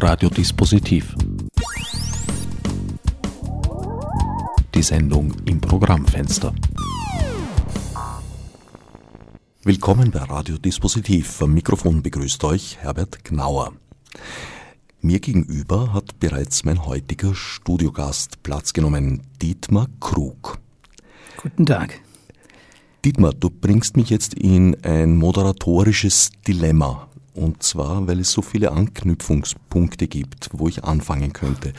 Radiodispositiv. Die Sendung im Programmfenster. Willkommen bei Radiodispositiv. Am Mikrofon begrüßt euch Herbert Gnauer. Mir gegenüber hat bereits mein heutiger Studiogast Platz genommen, Dietmar Krug. Guten Tag. Dietmar, du bringst mich jetzt in ein moderatorisches Dilemma. Und zwar, weil es so viele Anknüpfungspunkte gibt, wo ich anfangen könnte.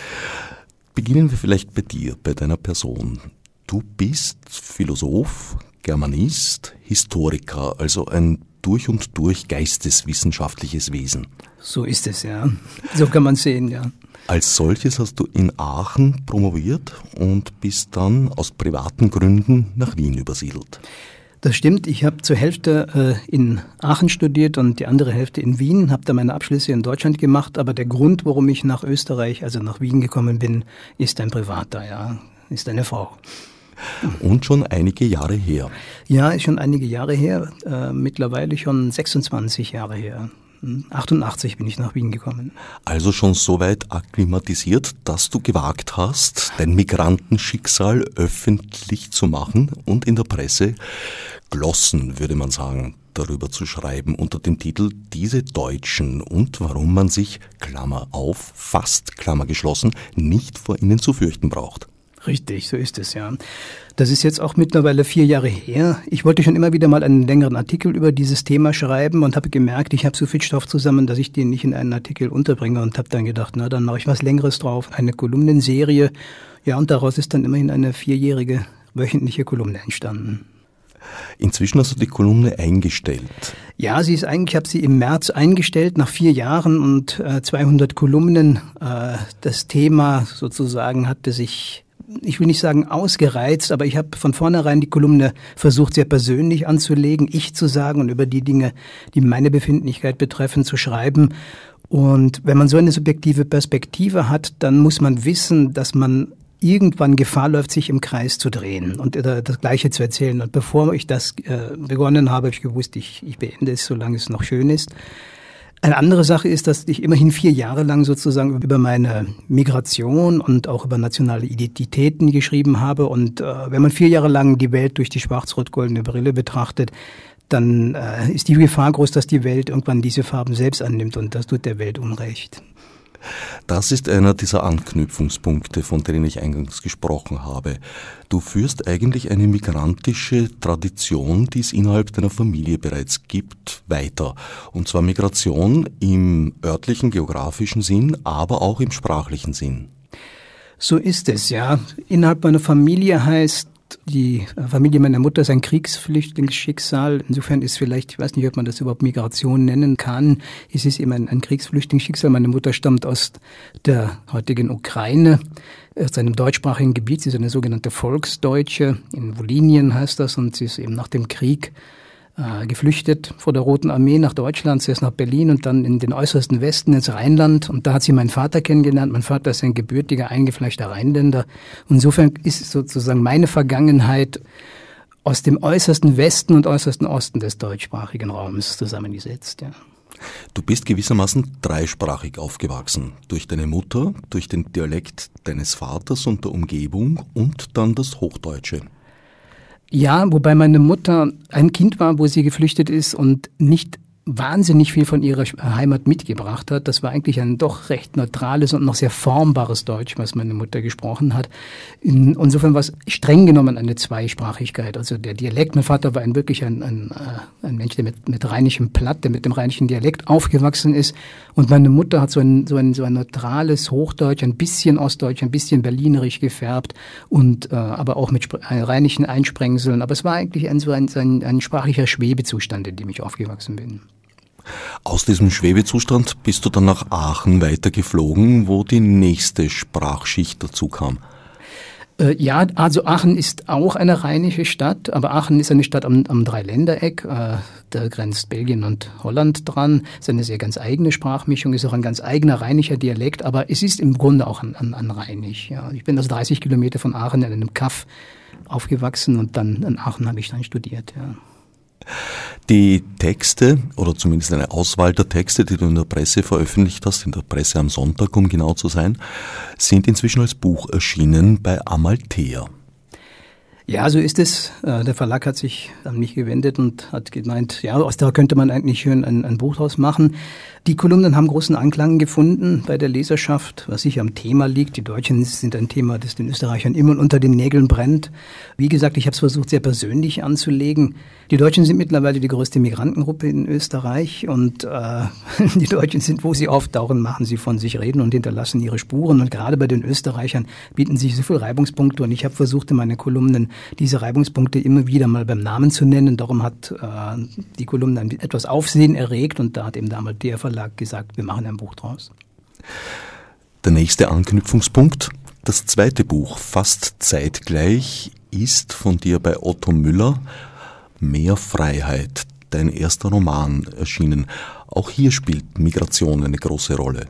Beginnen wir vielleicht bei dir, bei deiner Person. Du bist Philosoph, Germanist, Historiker, also ein durch und durch geisteswissenschaftliches Wesen. So ist es, ja. So kann man sehen, ja. Als solches hast du in Aachen promoviert und bist dann aus privaten Gründen nach Wien übersiedelt. Das stimmt. Ich habe zur Hälfte äh, in Aachen studiert und die andere Hälfte in Wien, habe da meine Abschlüsse in Deutschland gemacht. Aber der Grund, warum ich nach Österreich, also nach Wien gekommen bin, ist ein privater, ja, ist eine Frau. Und schon einige Jahre her. Ja, ist schon einige Jahre her. Äh, mittlerweile schon 26 Jahre her. 88 bin ich nach Wien gekommen. Also schon so weit akklimatisiert, dass du gewagt hast, dein Migrantenschicksal öffentlich zu machen und in der Presse Glossen, würde man sagen, darüber zu schreiben unter dem Titel Diese Deutschen und warum man sich, Klammer auf, fast Klammer geschlossen, nicht vor ihnen zu fürchten braucht. Richtig, so ist es ja. Das ist jetzt auch mittlerweile vier Jahre her. Ich wollte schon immer wieder mal einen längeren Artikel über dieses Thema schreiben und habe gemerkt, ich habe so viel Stoff zusammen, dass ich den nicht in einen Artikel unterbringe und habe dann gedacht, na dann mache ich was Längeres drauf, eine Kolumnenserie. Ja, und daraus ist dann immerhin eine vierjährige wöchentliche Kolumne entstanden. Inzwischen hast du die Kolumne eingestellt. Ja, sie ist eigentlich, ich habe sie im März eingestellt, nach vier Jahren und äh, 200 Kolumnen. Äh, das Thema sozusagen hatte sich ich will nicht sagen ausgereizt, aber ich habe von vornherein die Kolumne versucht, sehr persönlich anzulegen, ich zu sagen und über die Dinge, die meine Befindlichkeit betreffen, zu schreiben. Und wenn man so eine subjektive Perspektive hat, dann muss man wissen, dass man irgendwann Gefahr läuft, sich im Kreis zu drehen und das Gleiche zu erzählen. Und bevor ich das äh, begonnen habe, habe ich gewusst, ich, ich beende es, solange es noch schön ist. Eine andere Sache ist, dass ich immerhin vier Jahre lang sozusagen über meine Migration und auch über nationale Identitäten geschrieben habe. Und äh, wenn man vier Jahre lang die Welt durch die schwarz-rot-goldene Brille betrachtet, dann äh, ist die Gefahr groß, dass die Welt irgendwann diese Farben selbst annimmt und das tut der Welt Unrecht. Das ist einer dieser Anknüpfungspunkte, von denen ich eingangs gesprochen habe. Du führst eigentlich eine migrantische Tradition, die es innerhalb deiner Familie bereits gibt, weiter. Und zwar Migration im örtlichen geografischen Sinn, aber auch im sprachlichen Sinn. So ist es, ja. Innerhalb meiner Familie heißt die Familie meiner Mutter ist ein Kriegsflüchtlingsschicksal. Insofern ist vielleicht, ich weiß nicht, ob man das überhaupt Migration nennen kann. Es ist eben ein, ein Kriegsflüchtlingsschicksal. Meine Mutter stammt aus der heutigen Ukraine, aus einem deutschsprachigen Gebiet. Sie ist eine sogenannte Volksdeutsche. In Wolinien heißt das. Und sie ist eben nach dem Krieg äh, geflüchtet vor der Roten Armee nach Deutschland, zuerst nach Berlin und dann in den äußersten Westen ins Rheinland. Und da hat sie meinen Vater kennengelernt. Mein Vater ist ein gebürtiger, eingefleischter Rheinländer. Insofern ist sozusagen meine Vergangenheit aus dem äußersten Westen und äußersten Osten des deutschsprachigen Raums zusammengesetzt. Ja. Du bist gewissermaßen dreisprachig aufgewachsen. Durch deine Mutter, durch den Dialekt deines Vaters und der Umgebung und dann das Hochdeutsche. Ja, wobei meine Mutter ein Kind war, wo sie geflüchtet ist und nicht wahnsinnig viel von ihrer Heimat mitgebracht hat. Das war eigentlich ein doch recht neutrales und noch sehr formbares Deutsch, was meine Mutter gesprochen hat. Insofern war es streng genommen eine Zweisprachigkeit. Also der Dialekt, mein Vater war ein wirklich ein, ein, äh, ein Mensch, der mit, mit rheinischem Platt, der mit dem rheinischen Dialekt aufgewachsen ist. Und meine Mutter hat so ein, so ein, so ein neutrales Hochdeutsch, ein bisschen Ostdeutsch, ein bisschen berlinerisch gefärbt und äh, aber auch mit äh, rheinischen Einsprengseln. Aber es war eigentlich ein, so ein, ein, ein sprachlicher Schwebezustand, in dem ich aufgewachsen bin. Aus diesem Schwebezustand bist du dann nach Aachen weitergeflogen, wo die nächste Sprachschicht dazu kam. Äh, ja, also Aachen ist auch eine rheinische Stadt, aber Aachen ist eine Stadt am, am Dreiländereck. Äh, da grenzt Belgien und Holland dran. Es ist eine sehr ganz eigene Sprachmischung, ist auch ein ganz eigener rheinischer Dialekt, aber es ist im Grunde auch an, an, an rheinisch. Ja. Ich bin also 30 Kilometer von Aachen in einem Kaff aufgewachsen und dann in Aachen habe ich dann studiert. Ja. Die Texte, oder zumindest eine Auswahl der Texte, die du in der Presse veröffentlicht hast, in der Presse am Sonntag, um genau zu sein, sind inzwischen als Buch erschienen bei Amalthea. Ja, so ist es. Äh, der Verlag hat sich an mich gewendet und hat gemeint, ja, aus da könnte man eigentlich schön ein, ein Buch draus machen. Die Kolumnen haben großen Anklang gefunden bei der Leserschaft, was sicher am Thema liegt. Die Deutschen sind ein Thema, das den Österreichern immer unter den Nägeln brennt. Wie gesagt, ich habe es versucht, sehr persönlich anzulegen. Die Deutschen sind mittlerweile die größte Migrantengruppe in Österreich und äh, die Deutschen sind, wo sie auftauchen, machen sie von sich reden und hinterlassen ihre Spuren. Und gerade bei den Österreichern bieten sich so viele Reibungspunkte und ich habe versucht, in meinen Kolumnen diese Reibungspunkte immer wieder mal beim Namen zu nennen. Darum hat äh, die Kolumne etwas Aufsehen erregt und da hat eben damals der Verlag gesagt, wir machen ein Buch draus. Der nächste Anknüpfungspunkt, das zweite Buch, fast zeitgleich, ist von dir bei Otto Müller Mehr Freiheit, dein erster Roman erschienen. Auch hier spielt Migration eine große Rolle.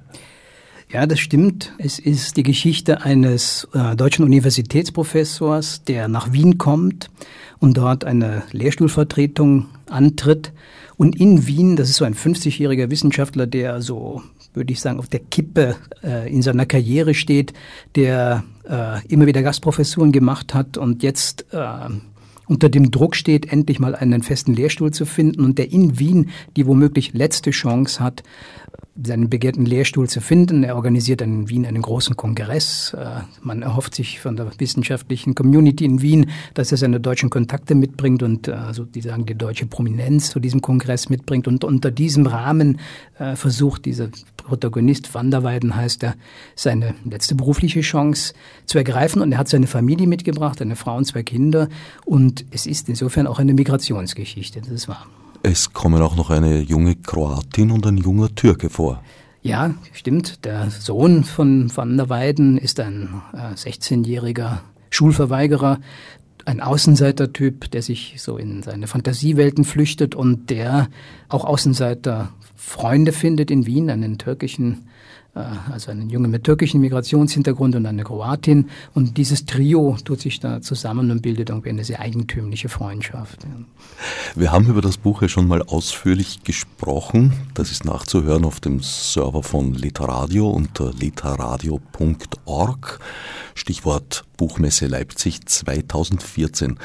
Ja, das stimmt. Es ist die Geschichte eines äh, deutschen Universitätsprofessors, der nach Wien kommt und dort eine Lehrstuhlvertretung antritt und in Wien, das ist so ein 50-jähriger Wissenschaftler, der so, würde ich sagen, auf der Kippe äh, in seiner Karriere steht, der äh, immer wieder Gastprofessuren gemacht hat und jetzt äh, unter dem Druck steht, endlich mal einen festen Lehrstuhl zu finden und der in Wien die womöglich letzte Chance hat, seinen begehrten Lehrstuhl zu finden. Er organisiert in Wien einen großen Kongress. Äh, man erhofft sich von der wissenschaftlichen Community in Wien, dass er seine deutschen Kontakte mitbringt und also die sagen die deutsche Prominenz zu diesem Kongress mitbringt. Und unter diesem Rahmen äh, versucht dieser Protagonist Van der Weyden heißt er, seine letzte berufliche Chance zu ergreifen. Und er hat seine Familie mitgebracht, eine Frau und zwei Kinder. Und es ist insofern auch eine Migrationsgeschichte, das ist wahr. Es kommen auch noch eine junge Kroatin und ein junger Türke vor. Ja, stimmt. Der Sohn von Van der Weyden ist ein äh, 16-jähriger Schulverweigerer, ein Außenseitertyp, der sich so in seine Fantasiewelten flüchtet und der auch Außenseiter Freunde findet in Wien, einen türkischen äh, also einen Jungen mit türkischem Migrationshintergrund und eine Kroatin. Und dieses Trio tut sich da zusammen und bildet irgendwie eine sehr eigentümliche Freundschaft. Wir haben über das Buch ja schon mal ausführlich gesprochen. Das ist nachzuhören auf dem Server von Literadio unter literadio.org. Stichwort Buchmesse Leipzig 2014.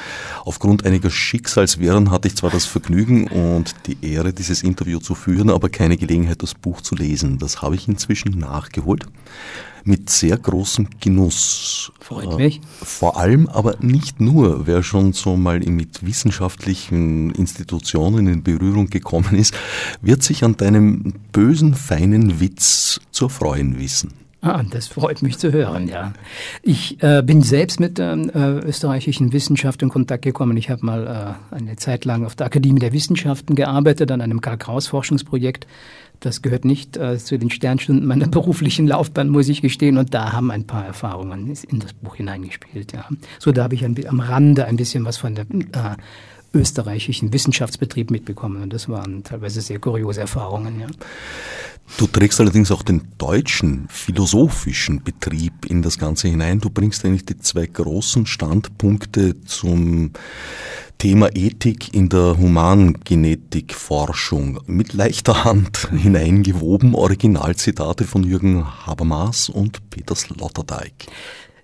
Aufgrund einiger Schicksalswirren hatte ich zwar das Vergnügen und die Ehre, dieses Interview zu führen, aber keine Gelegenheit, das Buch zu lesen. Das habe ich inzwischen nachgeholt. Mit sehr großem Genuss. Freut mich. Äh, vor allem, aber nicht nur, wer schon so mal mit wissenschaftlichen Institutionen in Berührung gekommen ist, wird sich an deinem bösen, feinen Witz zu freuen wissen. Ah, das freut mich zu hören, ja. Ich äh, bin selbst mit der äh, österreichischen Wissenschaft in Kontakt gekommen. Ich habe mal äh, eine Zeit lang auf der Akademie der Wissenschaften gearbeitet, an einem Karl-Kraus-Forschungsprojekt. Das gehört nicht äh, zu den Sternstunden meiner beruflichen Laufbahn, muss ich gestehen. Und da haben ein paar Erfahrungen in das Buch hineingespielt, ja. So, da habe ich ein, am Rande ein bisschen was von der äh, österreichischen Wissenschaftsbetrieb mitbekommen. Und das waren teilweise sehr kuriose Erfahrungen. Ja. Du trägst allerdings auch den deutschen philosophischen Betrieb in das Ganze hinein. Du bringst eigentlich die zwei großen Standpunkte zum Thema Ethik in der Humangenetikforschung mit leichter Hand hineingewoben. Originalzitate von Jürgen Habermas und Peter Sloterdijk.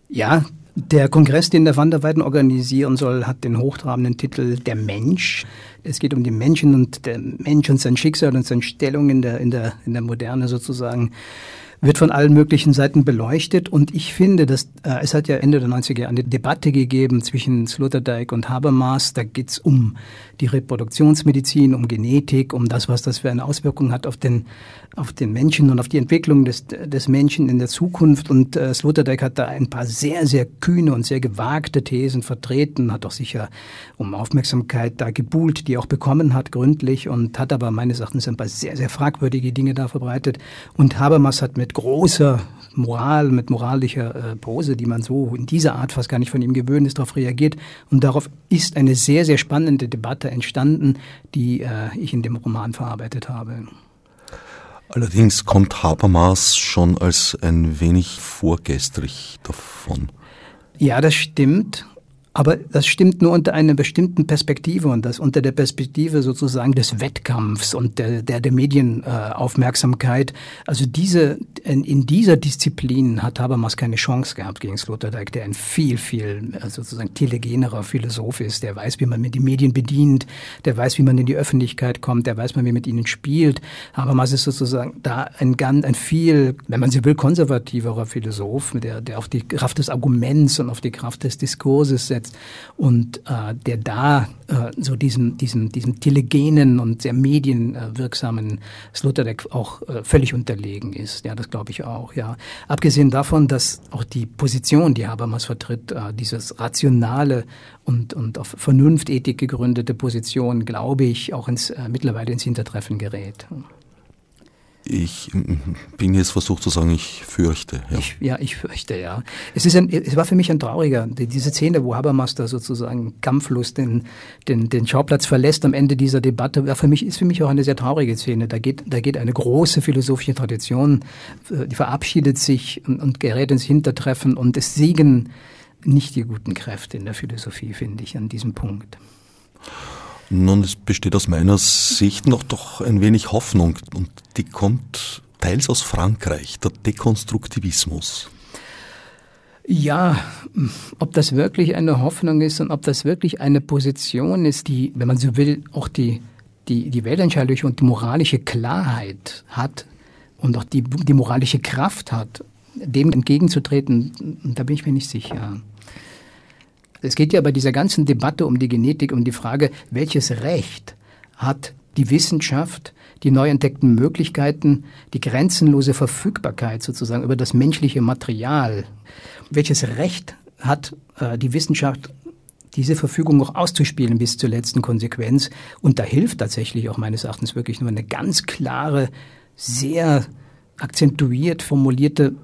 Ja, der Kongress, den der Van der Weyden organisieren soll, hat den hochtrabenden Titel Der Mensch. Es geht um den Menschen und der Mensch und sein Schicksal und seine Stellung in der, in der, in der Moderne sozusagen wird von allen möglichen Seiten beleuchtet. Und ich finde, dass äh, es hat ja Ende der 90er Jahre eine Debatte gegeben zwischen Sloterdijk und Habermas. Da geht's um die Reproduktionsmedizin, um Genetik, um das, was das für eine Auswirkung hat auf den, auf den Menschen und auf die Entwicklung des, des Menschen in der Zukunft. Und äh, Sloterdijk hat da ein paar sehr, sehr kühne und sehr gewagte Thesen vertreten, hat auch sicher um Aufmerksamkeit da gebuhlt, die auch bekommen hat, gründlich, und hat aber meines Erachtens ein paar sehr, sehr fragwürdige Dinge da verbreitet. Und Habermas hat mit mit großer Moral, mit moralischer äh, Pose, die man so in dieser Art fast gar nicht von ihm gewöhnt ist, darauf reagiert. Und darauf ist eine sehr, sehr spannende Debatte entstanden, die äh, ich in dem Roman verarbeitet habe. Allerdings kommt Habermas schon als ein wenig vorgestrig davon. Ja, das stimmt. Aber das stimmt nur unter einer bestimmten Perspektive und das unter der Perspektive sozusagen des Wettkampfs und der, der, der Medienaufmerksamkeit. also diese, in, in, dieser Disziplin hat Habermas keine Chance gehabt gegen Sloterdijk, der ein viel, viel äh, sozusagen telegenerer Philosoph ist, der weiß, wie man mit den Medien bedient, der weiß, wie man in die Öffentlichkeit kommt, der weiß, wie man mit ihnen spielt. Habermas ist sozusagen da ein ganz, ein viel, wenn man sie will, konservativerer Philosoph, der, der auf die Kraft des Arguments und auf die Kraft des Diskurses setzt setzt und äh, der da äh, so diesem, diesem, diesem telegenen und sehr medienwirksamen Sloterdijk auch äh, völlig unterlegen ist. Ja, das glaube ich auch, ja. Abgesehen davon, dass auch die Position, die Habermas vertritt, äh, dieses rationale und, und auf Vernunftethik gegründete Position, glaube ich, auch ins, äh, mittlerweile ins Hintertreffen gerät. Ich bin jetzt versucht zu sagen, ich fürchte. Ja, ich, ja, ich fürchte, ja. Es, ist ein, es war für mich ein trauriger, diese Szene, wo Habermas da sozusagen kampflos den, den, den Schauplatz verlässt am Ende dieser Debatte, war für mich, ist für mich auch eine sehr traurige Szene. Da geht, da geht eine große philosophische Tradition, äh, die verabschiedet sich und, und gerät ins Hintertreffen und es siegen nicht die guten Kräfte in der Philosophie, finde ich, an diesem Punkt. Nun, es besteht aus meiner Sicht noch doch ein wenig Hoffnung und die kommt teils aus Frankreich, der Dekonstruktivismus. Ja, ob das wirklich eine Hoffnung ist und ob das wirklich eine Position ist, die, wenn man so will, auch die, die, die weltanschauliche und die moralische Klarheit hat und auch die, die moralische Kraft hat, dem entgegenzutreten, da bin ich mir nicht sicher. Es geht ja bei dieser ganzen Debatte um die Genetik um die Frage, welches Recht hat die Wissenschaft, die neu entdeckten Möglichkeiten, die grenzenlose Verfügbarkeit sozusagen über das menschliche Material. Welches Recht hat äh, die Wissenschaft, diese Verfügung noch auszuspielen bis zur letzten Konsequenz? Und da hilft tatsächlich auch meines Erachtens wirklich nur eine ganz klare, sehr akzentuiert formulierte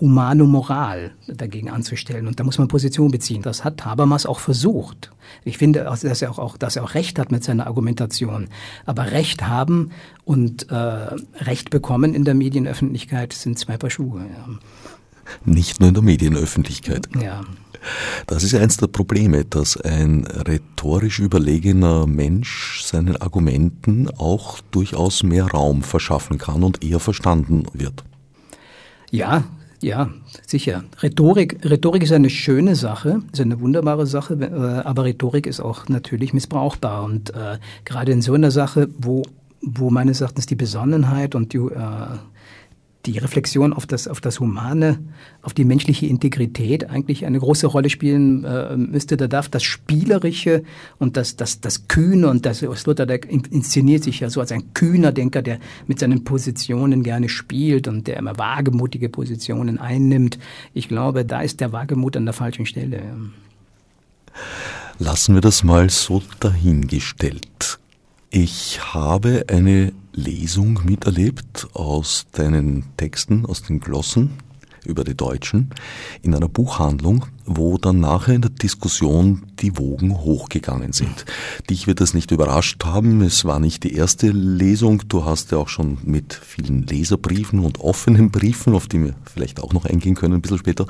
humane Moral dagegen anzustellen. Und da muss man Position beziehen. Das hat Habermas auch versucht. Ich finde, dass er auch, dass er auch Recht hat mit seiner Argumentation. Aber Recht haben und äh, Recht bekommen in der Medienöffentlichkeit sind zwei Paar Schuhe. Ja. Nicht nur in der Medienöffentlichkeit. Ja. Das ist eines der Probleme, dass ein rhetorisch überlegener Mensch seinen Argumenten auch durchaus mehr Raum verschaffen kann und eher verstanden wird. Ja, ja, sicher. Rhetorik, Rhetorik ist eine schöne Sache, ist eine wunderbare Sache, äh, aber Rhetorik ist auch natürlich missbrauchbar. Und äh, gerade in so einer Sache, wo, wo meines Erachtens die Besonnenheit und die, äh, die Reflexion auf das, auf das Humane, auf die menschliche Integrität eigentlich eine große Rolle spielen äh, müsste. Da darf das Spielerische und das, das, das Kühne und das Sloterdijk inszeniert sich ja so als ein kühner Denker, der mit seinen Positionen gerne spielt und der immer wagemutige Positionen einnimmt. Ich glaube, da ist der Wagemut an der falschen Stelle. Lassen wir das mal so dahingestellt. Ich habe eine Lesung miterlebt aus deinen Texten, aus den Glossen über die Deutschen in einer Buchhandlung wo dann nachher in der Diskussion die Wogen hochgegangen sind. Dich wird das nicht überrascht haben. Es war nicht die erste Lesung. Du hast ja auch schon mit vielen Leserbriefen und offenen Briefen, auf die wir vielleicht auch noch eingehen können ein bisschen später,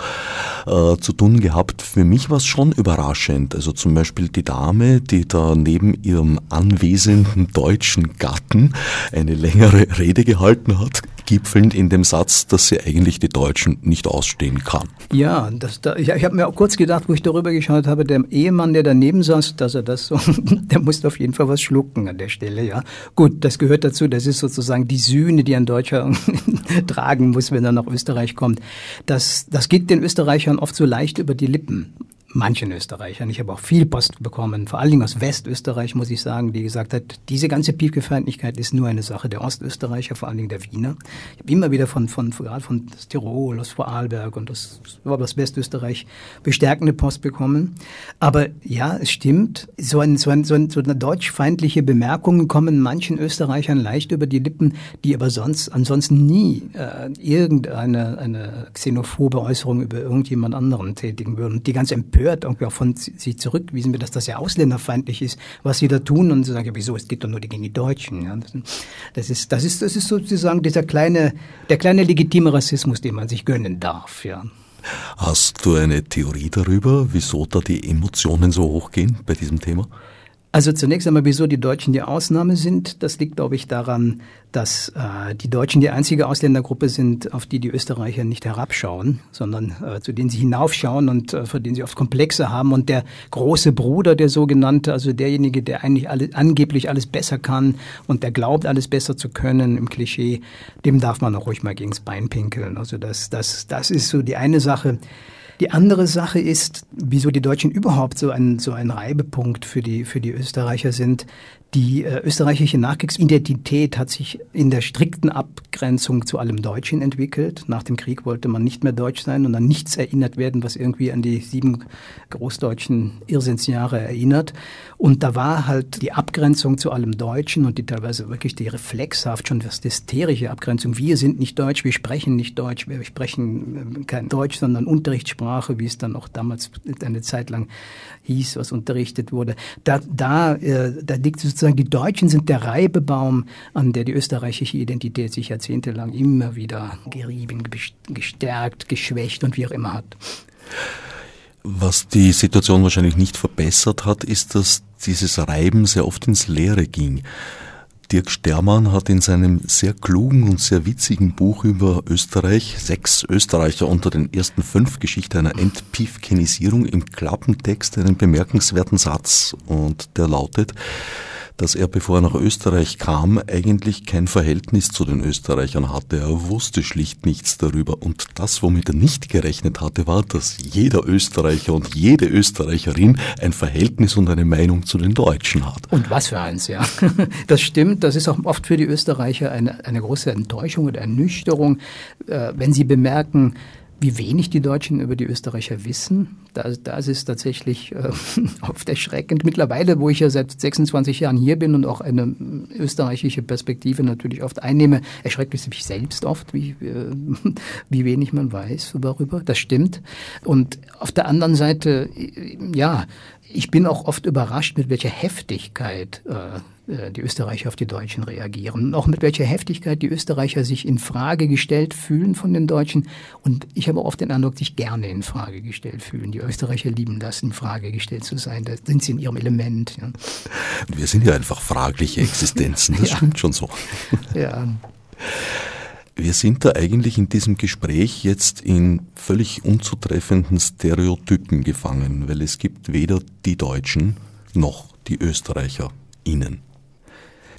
äh, zu tun gehabt. Für mich war es schon überraschend. Also zum Beispiel die Dame, die da neben ihrem anwesenden deutschen Gatten eine längere Rede gehalten hat, gipfelnd in dem Satz, dass sie eigentlich die Deutschen nicht ausstehen kann. Ja, das, da, ich, ich habe mir auch kurz gedacht, wo ich darüber geschaut habe, der Ehemann, der daneben saß, dass er das so, der musste auf jeden Fall was schlucken an der Stelle, ja. Gut, das gehört dazu, das ist sozusagen die Sühne, die ein Deutscher tragen muss, wenn er nach Österreich kommt. Das, das geht den Österreichern oft so leicht über die Lippen manchen Österreichern. Ich habe auch viel Post bekommen, vor allen Dingen aus Westösterreich, muss ich sagen, die gesagt hat, diese ganze Piefke-Feindlichkeit ist nur eine Sache der Ostösterreicher, vor allen Dingen der Wiener. Ich habe immer wieder von, von, gerade von Tirol, aus Vorarlberg und aus, aus Westösterreich bestärkende Post bekommen. Aber ja, es stimmt, so, ein, so, ein, so, ein, so eine deutschfeindliche Bemerkungen kommen manchen Österreichern leicht über die Lippen, die aber sonst ansonsten nie äh, irgendeine eine xenophobe Äußerung über irgendjemand anderen tätigen würden. Die ganz empört empört, irgendwie auch von sie zurückgewiesen wird, dass das ja ausländerfeindlich ist, was sie da tun. Und sie sagen, ja, wieso, es geht doch nur gegen die Deutschen. Ja, das, ist, das, ist, das ist sozusagen dieser kleine, der kleine legitime Rassismus, den man sich gönnen darf. Ja. Hast du eine Theorie darüber, wieso da die Emotionen so hochgehen bei diesem Thema? Also zunächst einmal, wieso die Deutschen die Ausnahme sind, das liegt, glaube ich, daran, dass äh, die Deutschen die einzige Ausländergruppe sind, auf die die Österreicher nicht herabschauen, sondern äh, zu denen sie hinaufschauen und äh, für denen sie oft Komplexe haben. Und der große Bruder, der sogenannte, also derjenige, der eigentlich alle, angeblich alles besser kann und der glaubt, alles besser zu können im Klischee, dem darf man auch ruhig mal gegens Bein pinkeln. Also das, das, das ist so die eine Sache. Die andere Sache ist, wieso die Deutschen überhaupt so ein, so ein Reibepunkt für die, für die Österreicher sind. Die äh, österreichische Nachkriegsidentität hat sich in der strikten Abgrenzung zu allem Deutschen entwickelt. Nach dem Krieg wollte man nicht mehr deutsch sein und an nichts erinnert werden, was irgendwie an die sieben großdeutschen Irrsinnsjahre erinnert. Und da war halt die Abgrenzung zu allem Deutschen und die teilweise wirklich die reflexhaft schon fast hysterische Abgrenzung. Wir sind nicht deutsch, wir sprechen nicht deutsch, wir sprechen äh, kein Deutsch, sondern Unterrichtssprache, wie es dann auch damals eine Zeit lang hieß, was unterrichtet wurde. Da, da, äh, da liegt sozusagen, die Deutschen sind der Reibebaum, an der die österreichische Identität sich jahrzehntelang immer wieder gerieben, gestärkt, geschwächt und wie auch immer hat. Was die Situation wahrscheinlich nicht verbessert hat, ist, dass dieses Reiben sehr oft ins Leere ging. Dirk Stermann hat in seinem sehr klugen und sehr witzigen Buch über Österreich sechs Österreicher unter den ersten fünf Geschichte einer Entpiefkenisierung im Klappentext einen bemerkenswerten Satz und der lautet, dass er, bevor er nach Österreich kam, eigentlich kein Verhältnis zu den Österreichern hatte. Er wusste schlicht nichts darüber. Und das, womit er nicht gerechnet hatte, war, dass jeder Österreicher und jede Österreicherin ein Verhältnis und eine Meinung zu den Deutschen hat. Und was für eins, ja. Das stimmt. Das ist auch oft für die Österreicher eine, eine große Enttäuschung oder Ernüchterung, äh, wenn sie bemerken, wie wenig die Deutschen über die Österreicher wissen. Das, das ist tatsächlich äh, oft erschreckend. Mittlerweile, wo ich ja seit 26 Jahren hier bin und auch eine österreichische Perspektive natürlich oft einnehme, erschreckt es mich selbst oft, wie, äh, wie wenig man weiß darüber. Das stimmt. Und auf der anderen Seite, ja, ich bin auch oft überrascht, mit welcher Heftigkeit äh, äh, die Österreicher auf die Deutschen reagieren. Und auch mit welcher Heftigkeit die Österreicher sich in Frage gestellt fühlen von den Deutschen. Und ich habe oft den Eindruck, sich gerne in Frage gestellt fühlen. Die Österreicher lieben das, in Frage gestellt zu sein. Da sind sie in ihrem Element. Ja. Wir sind ja einfach fragliche Existenzen. Das ja. stimmt schon so. Ja. Wir sind da eigentlich in diesem Gespräch jetzt in völlig unzutreffenden Stereotypen gefangen, weil es gibt weder die Deutschen noch die ÖsterreicherInnen.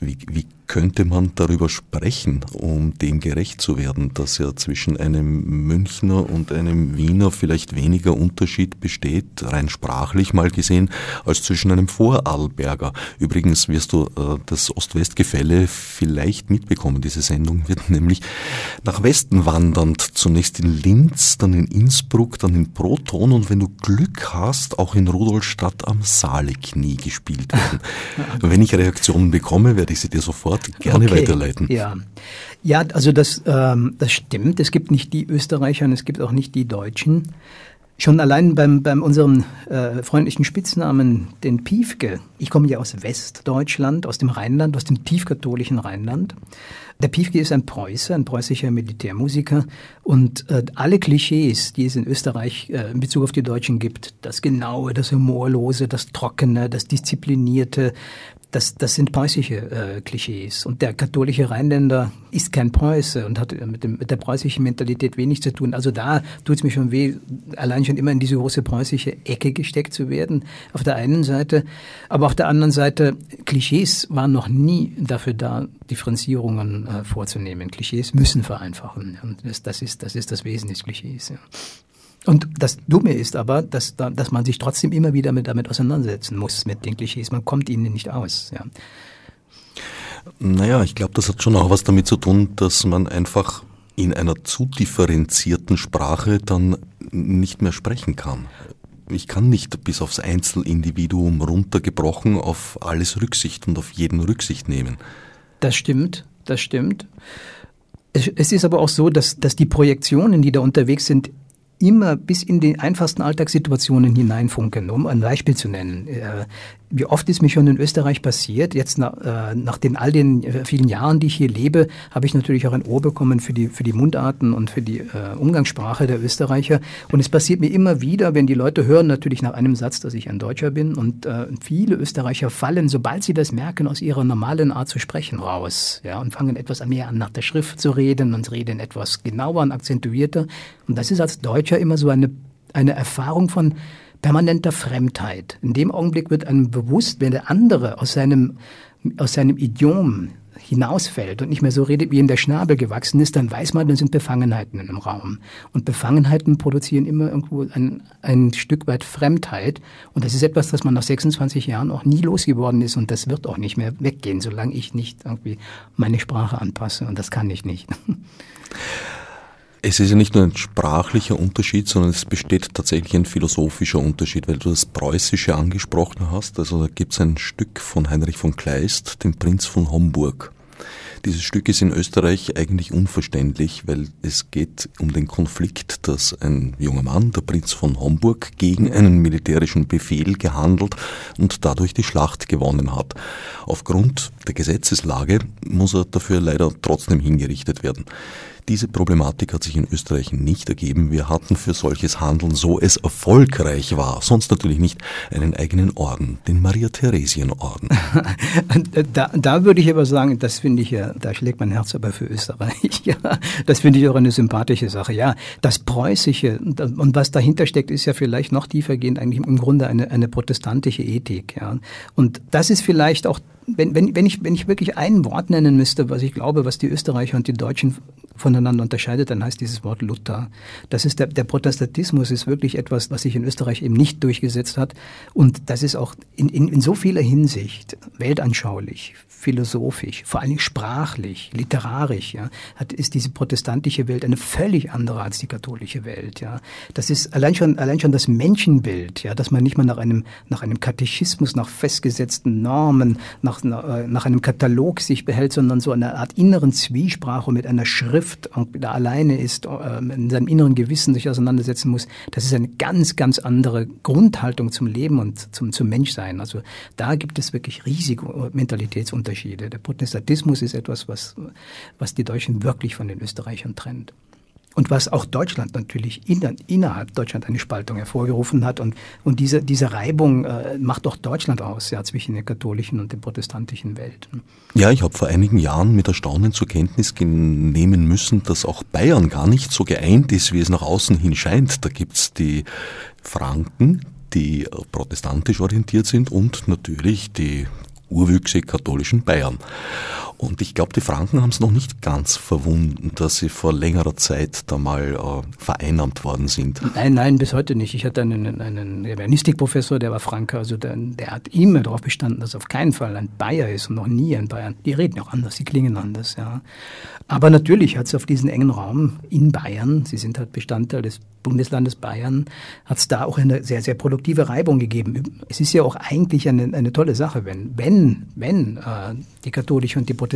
Wie, wie könnte man darüber sprechen, um dem gerecht zu werden, dass ja zwischen einem Münchner und einem Wiener vielleicht weniger Unterschied besteht, rein sprachlich mal gesehen, als zwischen einem Vorarlberger. Übrigens wirst du äh, das Ost-West-Gefälle vielleicht mitbekommen. Diese Sendung wird nämlich nach Westen wandernd, zunächst in Linz, dann in Innsbruck, dann in Proton und wenn du Glück hast, auch in Rudolstadt am Saaleknie gespielt werden. wenn ich Reaktionen bekomme, werde ich sie dir sofort Wort gerne okay. weiterleiten. Ja. ja, also das, ähm, das stimmt. Es gibt nicht die Österreicher und es gibt auch nicht die Deutschen. Schon allein beim, beim unserem äh, freundlichen Spitznamen, den Piefke. Ich komme ja aus Westdeutschland, aus dem Rheinland, aus dem tiefkatholischen Rheinland. Der Piefke ist ein Preußer, ein preußischer Militärmusiker. Und äh, alle Klischees, die es in Österreich äh, in Bezug auf die Deutschen gibt, das Genaue, das Humorlose, das Trockene, das Disziplinierte, das, das sind preußische äh, Klischees. Und der katholische Rheinländer ist kein Preuße und hat mit, dem, mit der preußischen Mentalität wenig zu tun. Also da tut es mir schon weh, allein schon immer in diese große preußische Ecke gesteckt zu werden, auf der einen Seite. Aber auf der anderen Seite, Klischees waren noch nie dafür da, Differenzierungen äh, vorzunehmen. Klischees müssen vereinfachen. Und das, das, ist, das ist das Wesen des Klischees. Ja. Und das Dumme ist aber, dass, dass man sich trotzdem immer wieder mit, damit auseinandersetzen muss, mit den Klischees. Man kommt ihnen nicht aus. Ja. Naja, ich glaube, das hat schon auch was damit zu tun, dass man einfach in einer zu differenzierten Sprache dann nicht mehr sprechen kann. Ich kann nicht bis aufs Einzelindividuum runtergebrochen auf alles Rücksicht und auf jeden Rücksicht nehmen. Das stimmt, das stimmt. Es ist aber auch so, dass, dass die Projektionen, die da unterwegs sind, immer bis in die einfachsten Alltagssituationen hineinfunken. Um ein Beispiel zu nennen. Äh, wie oft ist mir schon in Österreich passiert, jetzt nach, äh, nach den all den äh, vielen Jahren, die ich hier lebe, habe ich natürlich auch ein Ohr bekommen für die, für die Mundarten und für die Umgangssprache der Österreicher. Und es passiert mir immer wieder, wenn die Leute hören natürlich nach einem Satz, dass ich ein Deutscher bin. Und viele Österreicher fallen, sobald sie das merken, aus ihrer normalen Art zu sprechen raus. Ja, und fangen etwas mehr an, nach der Schrift zu reden und reden etwas genauer und akzentuierter. Und das ist als Deutscher immer so eine, eine Erfahrung von permanenter Fremdheit. In dem Augenblick wird einem bewusst, wenn der andere aus seinem, aus seinem Idiom hinausfällt und nicht mehr so redet, wie ihm der Schnabel gewachsen ist, dann weiß man, da sind Befangenheiten im Raum. Und Befangenheiten produzieren immer irgendwo ein, ein Stück weit Fremdheit. Und das ist etwas, das man nach 26 Jahren auch nie losgeworden ist. Und das wird auch nicht mehr weggehen, solange ich nicht irgendwie meine Sprache anpasse. Und das kann ich nicht. Es ist ja nicht nur ein sprachlicher Unterschied, sondern es besteht tatsächlich ein philosophischer Unterschied, weil du das Preußische angesprochen hast. Also da gibt es ein Stück von Heinrich von Kleist, dem Prinz von Homburg. Dieses Stück ist in Österreich eigentlich unverständlich, weil es geht um den Konflikt, dass ein junger Mann, der Prinz von Homburg, gegen einen militärischen Befehl gehandelt und dadurch die Schlacht gewonnen hat. Aufgrund der Gesetzeslage muss er dafür leider trotzdem hingerichtet werden. Diese Problematik hat sich in Österreich nicht ergeben. Wir hatten für solches Handeln, so es erfolgreich war, sonst natürlich nicht einen eigenen Orden, den Maria-Theresien-Orden. da, da würde ich aber sagen, das finde ich ja, da schlägt mein Herz aber für Österreich. Ja, das finde ich auch eine sympathische Sache. Ja, das Preußische und was dahinter steckt, ist ja vielleicht noch tiefergehend eigentlich im Grunde eine, eine protestantische Ethik. Ja. Und das ist vielleicht auch wenn, wenn, wenn, ich, wenn ich wirklich ein Wort nennen müsste, was ich glaube, was die Österreicher und die Deutschen voneinander unterscheidet, dann heißt dieses Wort Luther. Das ist der, der Protestantismus ist wirklich etwas, was sich in Österreich eben nicht durchgesetzt hat. Und das ist auch in, in, in so vieler Hinsicht weltanschaulich, philosophisch, vor Dingen sprachlich, literarisch, ja, hat, ist diese protestantische Welt eine völlig andere als die katholische Welt, ja. Das ist allein schon, allein schon das Menschenbild, ja, dass man nicht mal nach einem, nach einem Katechismus, nach festgesetzten Normen, nach, nach einem Katalog sich behält, sondern so eine Art inneren Zwiesprache mit einer Schrift da alleine ist, äh, in seinem inneren Gewissen sich auseinandersetzen muss. Das ist eine ganz, ganz andere Grundhaltung zum Leben und zum, zum Menschsein. Also da gibt es wirklich riesige Mentalitätsunterschiede. Unterschiede. Der Protestantismus ist etwas, was, was die Deutschen wirklich von den Österreichern trennt. Und was auch Deutschland natürlich in, innerhalb Deutschland eine Spaltung hervorgerufen hat. Und, und diese, diese Reibung äh, macht doch Deutschland aus, ja, zwischen der katholischen und der protestantischen Welt. Ja, ich habe vor einigen Jahren mit Erstaunen zur Kenntnis nehmen müssen, dass auch Bayern gar nicht so geeint ist, wie es nach außen hin scheint. Da gibt es die Franken, die protestantisch orientiert sind und natürlich die Urwüchse katholischen Bayern. Und ich glaube, die Franken haben es noch nicht ganz verwunden, dass sie vor längerer Zeit da mal äh, vereinnahmt worden sind. Nein, nein, bis heute nicht. Ich hatte einen, einen Germanistikprofessor, der war Franke, also der, der hat immer darauf bestanden, dass auf keinen Fall ein Bayer ist und noch nie ein Bayern. Die reden auch anders, die klingen anders, ja. Aber natürlich hat es auf diesen engen Raum in Bayern, sie sind halt Bestandteil des Bundeslandes Bayern, hat es da auch eine sehr, sehr produktive Reibung gegeben. Es ist ja auch eigentlich eine, eine tolle Sache, wenn, wenn, wenn äh, die katholische und die protestantische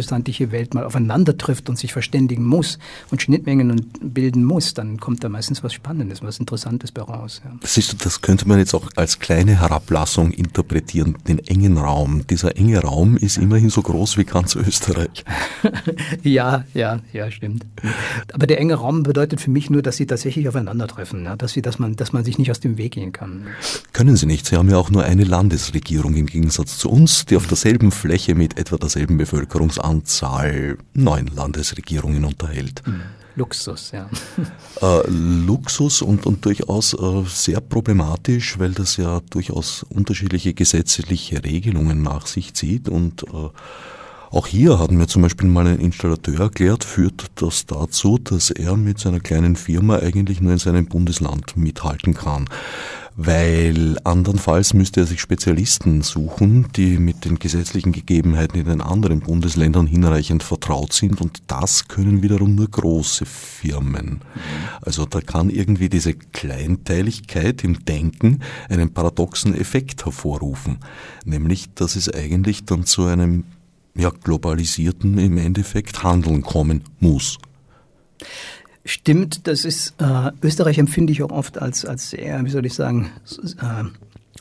Welt mal aufeinander trifft und sich verständigen muss und Schnittmengen und bilden muss, dann kommt da meistens was Spannendes, was Interessantes bei raus. Ja. Siehst du, das könnte man jetzt auch als kleine Herablassung interpretieren, den engen Raum. Dieser enge Raum ist immerhin so groß wie ganz Österreich. ja, ja, ja, stimmt. Aber der enge Raum bedeutet für mich nur, dass sie tatsächlich aufeinandertreffen, ja, dass, sie, dass, man, dass man sich nicht aus dem Weg gehen kann. Können sie nicht. Sie haben ja auch nur eine Landesregierung im Gegensatz zu uns, die auf derselben Fläche mit etwa derselben Bevölkerungsanzahl neun Landesregierungen unterhält. Hm. Luxus, ja. Äh, Luxus und, und durchaus äh, sehr problematisch, weil das ja durchaus unterschiedliche gesetzliche Regelungen nach sich zieht und äh, auch hier hat mir zum Beispiel mal ein Installateur erklärt, führt das dazu, dass er mit seiner kleinen Firma eigentlich nur in seinem Bundesland mithalten kann. Weil andernfalls müsste er sich Spezialisten suchen, die mit den gesetzlichen Gegebenheiten in den anderen Bundesländern hinreichend vertraut sind und das können wiederum nur große Firmen. Also da kann irgendwie diese Kleinteiligkeit im Denken einen paradoxen Effekt hervorrufen, nämlich dass es eigentlich dann zu einem ja, globalisierten im Endeffekt Handeln kommen muss. Stimmt, das ist, äh, Österreich empfinde ich auch oft als, als sehr, wie soll ich sagen, äh,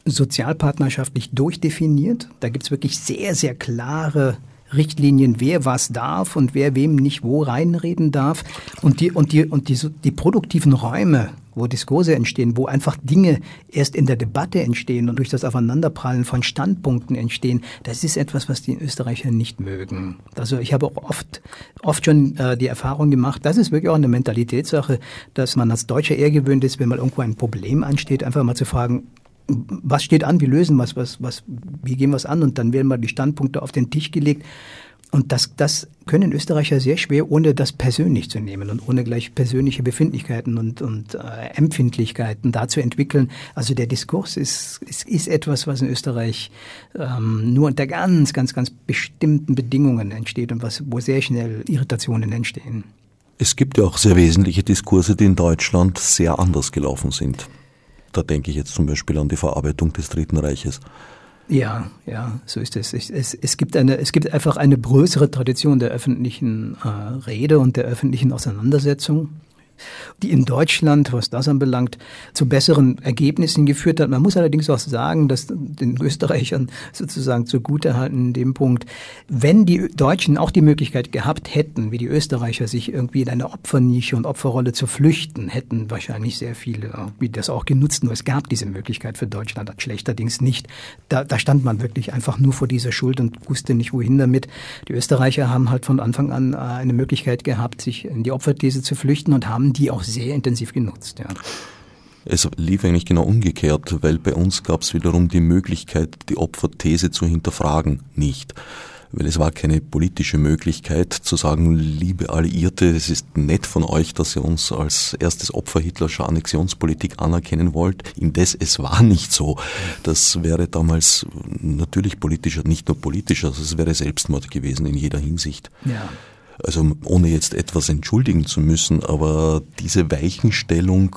sozialpartnerschaftlich durchdefiniert. Da gibt es wirklich sehr, sehr klare Richtlinien, wer was darf und wer wem nicht wo reinreden darf. Und die, und die, und die, die produktiven Räume, wo Diskurse entstehen, wo einfach Dinge erst in der Debatte entstehen und durch das Aufeinanderprallen von Standpunkten entstehen, das ist etwas, was die Österreicher nicht mögen. Also ich habe auch oft, oft schon äh, die Erfahrung gemacht, das ist wirklich auch eine Mentalitätssache, dass man als Deutscher eher gewöhnt ist, wenn mal irgendwo ein Problem ansteht, einfach mal zu fragen, was steht an, wie lösen was, was, was, wie gehen wir es an und dann werden mal die Standpunkte auf den Tisch gelegt. Und das, das können Österreicher sehr schwer, ohne das persönlich zu nehmen und ohne gleich persönliche Befindlichkeiten und, und äh, Empfindlichkeiten da zu entwickeln. Also der Diskurs ist, ist, ist etwas, was in Österreich ähm, nur unter ganz, ganz, ganz bestimmten Bedingungen entsteht und was, wo sehr schnell Irritationen entstehen. Es gibt ja auch sehr wesentliche Diskurse, die in Deutschland sehr anders gelaufen sind. Da denke ich jetzt zum Beispiel an die Verarbeitung des Dritten Reiches. Ja, ja, so ist es. Es, es, gibt, eine, es gibt einfach eine größere Tradition der öffentlichen äh, Rede und der öffentlichen Auseinandersetzung die in Deutschland, was das anbelangt, zu besseren Ergebnissen geführt hat. Man muss allerdings auch sagen, dass den Österreichern sozusagen zugutehalten in dem Punkt, wenn die Deutschen auch die Möglichkeit gehabt hätten, wie die Österreicher, sich irgendwie in eine Opfernische und Opferrolle zu flüchten, hätten wahrscheinlich sehr viele wie das auch genutzt. Nur es gab diese Möglichkeit für Deutschland schlechterdings nicht. Da, da stand man wirklich einfach nur vor dieser Schuld und wusste nicht, wohin damit. Die Österreicher haben halt von Anfang an äh, eine Möglichkeit gehabt, sich in die Opferthese zu flüchten und haben die auch sehr intensiv genutzt. Ja. Es lief eigentlich genau umgekehrt, weil bei uns gab es wiederum die Möglichkeit, die Opferthese zu hinterfragen, nicht. Weil es war keine politische Möglichkeit zu sagen, liebe Alliierte, es ist nett von euch, dass ihr uns als erstes Opfer Hitlerscher Annexionspolitik anerkennen wollt. Indes, es war nicht so. Das wäre damals natürlich politischer, nicht nur politischer, also es wäre Selbstmord gewesen in jeder Hinsicht. Ja. Also ohne jetzt etwas entschuldigen zu müssen, aber diese Weichenstellung,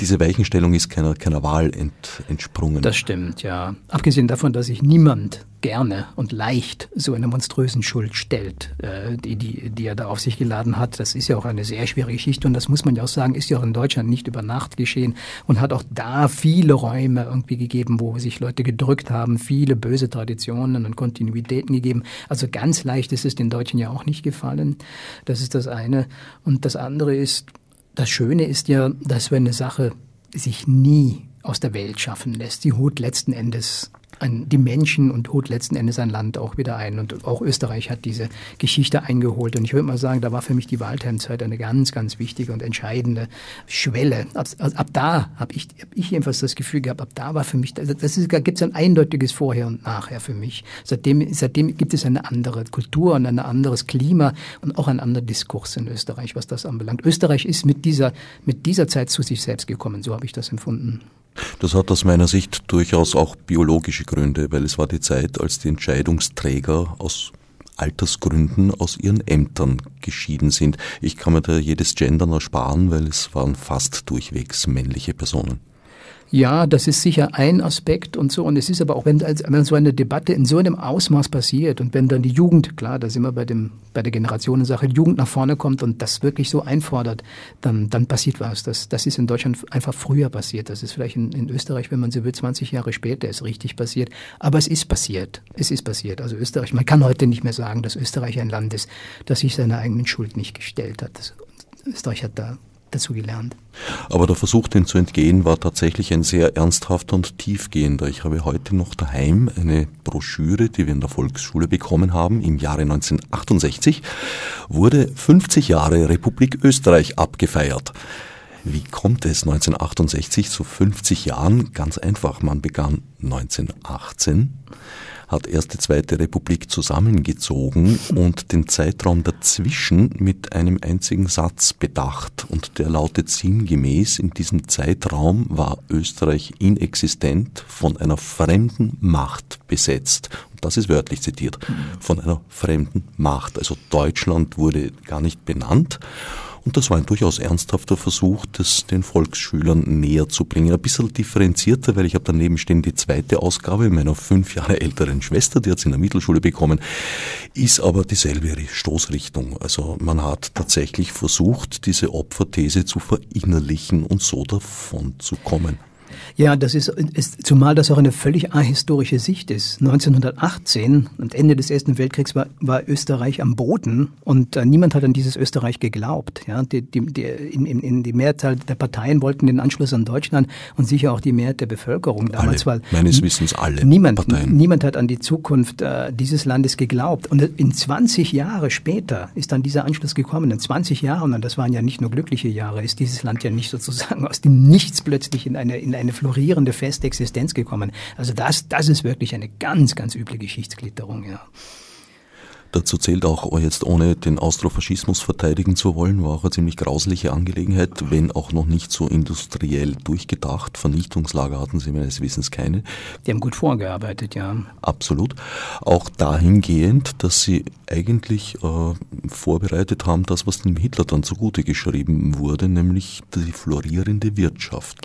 diese Weichenstellung ist keiner, keiner Wahl ent, entsprungen. Das stimmt, ja. Abgesehen davon, dass sich niemand gerne und leicht so eine monströsen Schuld stellt, äh, die, die, die er da auf sich geladen hat. Das ist ja auch eine sehr schwere Geschichte und das muss man ja auch sagen, ist ja auch in Deutschland nicht über Nacht geschehen und hat auch da viele Räume irgendwie gegeben, wo sich Leute gedrückt haben, viele böse Traditionen und Kontinuitäten gegeben. Also ganz leicht ist es den Deutschen ja auch nicht gefallen. Das ist das eine. Und das andere ist, das Schöne ist ja, dass wenn eine Sache sich nie aus der Welt schaffen lässt, sie holt letzten Endes an die Menschen und holt letzten Endes ein Land auch wieder ein. Und auch Österreich hat diese Geschichte eingeholt. Und ich würde mal sagen, da war für mich die Waldherrnzeit eine ganz, ganz wichtige und entscheidende Schwelle. Ab, ab da habe ich, hab ich jedenfalls das Gefühl gehabt, ab da war für mich, das ist, da gibt es ein eindeutiges Vorher und Nachher für mich. Seitdem, seitdem gibt es eine andere Kultur und ein anderes Klima und auch ein anderer Diskurs in Österreich, was das anbelangt. Österreich ist mit dieser, mit dieser Zeit zu sich selbst gekommen. So habe ich das empfunden. Das hat aus meiner Sicht durchaus auch biologische Gründe, weil es war die Zeit, als die Entscheidungsträger aus Altersgründen aus ihren Ämtern geschieden sind. Ich kann mir da jedes Gendern ersparen, weil es waren fast durchwegs männliche Personen. Ja, das ist sicher ein Aspekt und so. Und es ist aber auch, wenn, wenn so eine Debatte in so einem Ausmaß passiert und wenn dann die Jugend, klar, da sind wir bei, dem, bei der Generationensache, die Jugend nach vorne kommt und das wirklich so einfordert, dann, dann passiert was. Das, das ist in Deutschland einfach früher passiert. Das ist vielleicht in, in Österreich, wenn man so will, 20 Jahre später ist richtig passiert. Aber es ist passiert. Es ist passiert. Also Österreich, man kann heute nicht mehr sagen, dass Österreich ein Land ist, das sich seiner eigenen Schuld nicht gestellt hat. Österreich hat da dazu gelernt. Aber der Versuch, dem zu entgehen, war tatsächlich ein sehr ernsthafter und tiefgehender. Ich habe heute noch daheim eine Broschüre, die wir in der Volksschule bekommen haben. Im Jahre 1968 wurde 50 Jahre Republik Österreich abgefeiert. Wie kommt es 1968 zu 50 Jahren? Ganz einfach, man begann 1918 hat erste Zweite Republik zusammengezogen und den Zeitraum dazwischen mit einem einzigen Satz bedacht. Und der lautet sinngemäß, in diesem Zeitraum war Österreich inexistent, von einer fremden Macht besetzt. Das ist wörtlich zitiert. Von einer fremden Macht. Also Deutschland wurde gar nicht benannt. Und das war ein durchaus ernsthafter Versuch, das den Volksschülern näher zu bringen. Ein bisschen differenzierter, weil ich habe daneben stehen die zweite Ausgabe meiner fünf Jahre älteren Schwester, die hat sie in der Mittelschule bekommen, ist aber dieselbe Stoßrichtung. Also man hat tatsächlich versucht, diese Opferthese zu verinnerlichen und so davon zu kommen. Ja, das ist, ist, zumal das auch eine völlig ahistorische Sicht ist. 1918, am Ende des Ersten Weltkriegs, war, war Österreich am Boden und äh, niemand hat an dieses Österreich geglaubt. Ja, die, die, die, in, in, die Mehrzahl der Parteien wollten den Anschluss an Deutschland und sicher auch die Mehrheit der Bevölkerung damals. Alle, weil meines Wissens alle niemand, Parteien. Niemand hat an die Zukunft äh, dieses Landes geglaubt. Und in 20 Jahre später ist dann dieser Anschluss gekommen. In 20 Jahren, und das waren ja nicht nur glückliche Jahre, ist dieses Land ja nicht sozusagen aus dem Nichts plötzlich in eine, in eine florierende, feste Existenz gekommen. Also das, das ist wirklich eine ganz, ganz üble Geschichtsklitterung, ja. Dazu zählt auch, oh, jetzt ohne den Austrofaschismus verteidigen zu wollen, war auch eine ziemlich grausliche Angelegenheit, wenn auch noch nicht so industriell durchgedacht. Vernichtungslager hatten sie meines Wissens keine. Die haben gut vorgearbeitet, ja. Absolut. Auch dahingehend, dass sie eigentlich äh, vorbereitet haben, das, was dem Hitler dann zugute geschrieben wurde, nämlich die florierende Wirtschaft.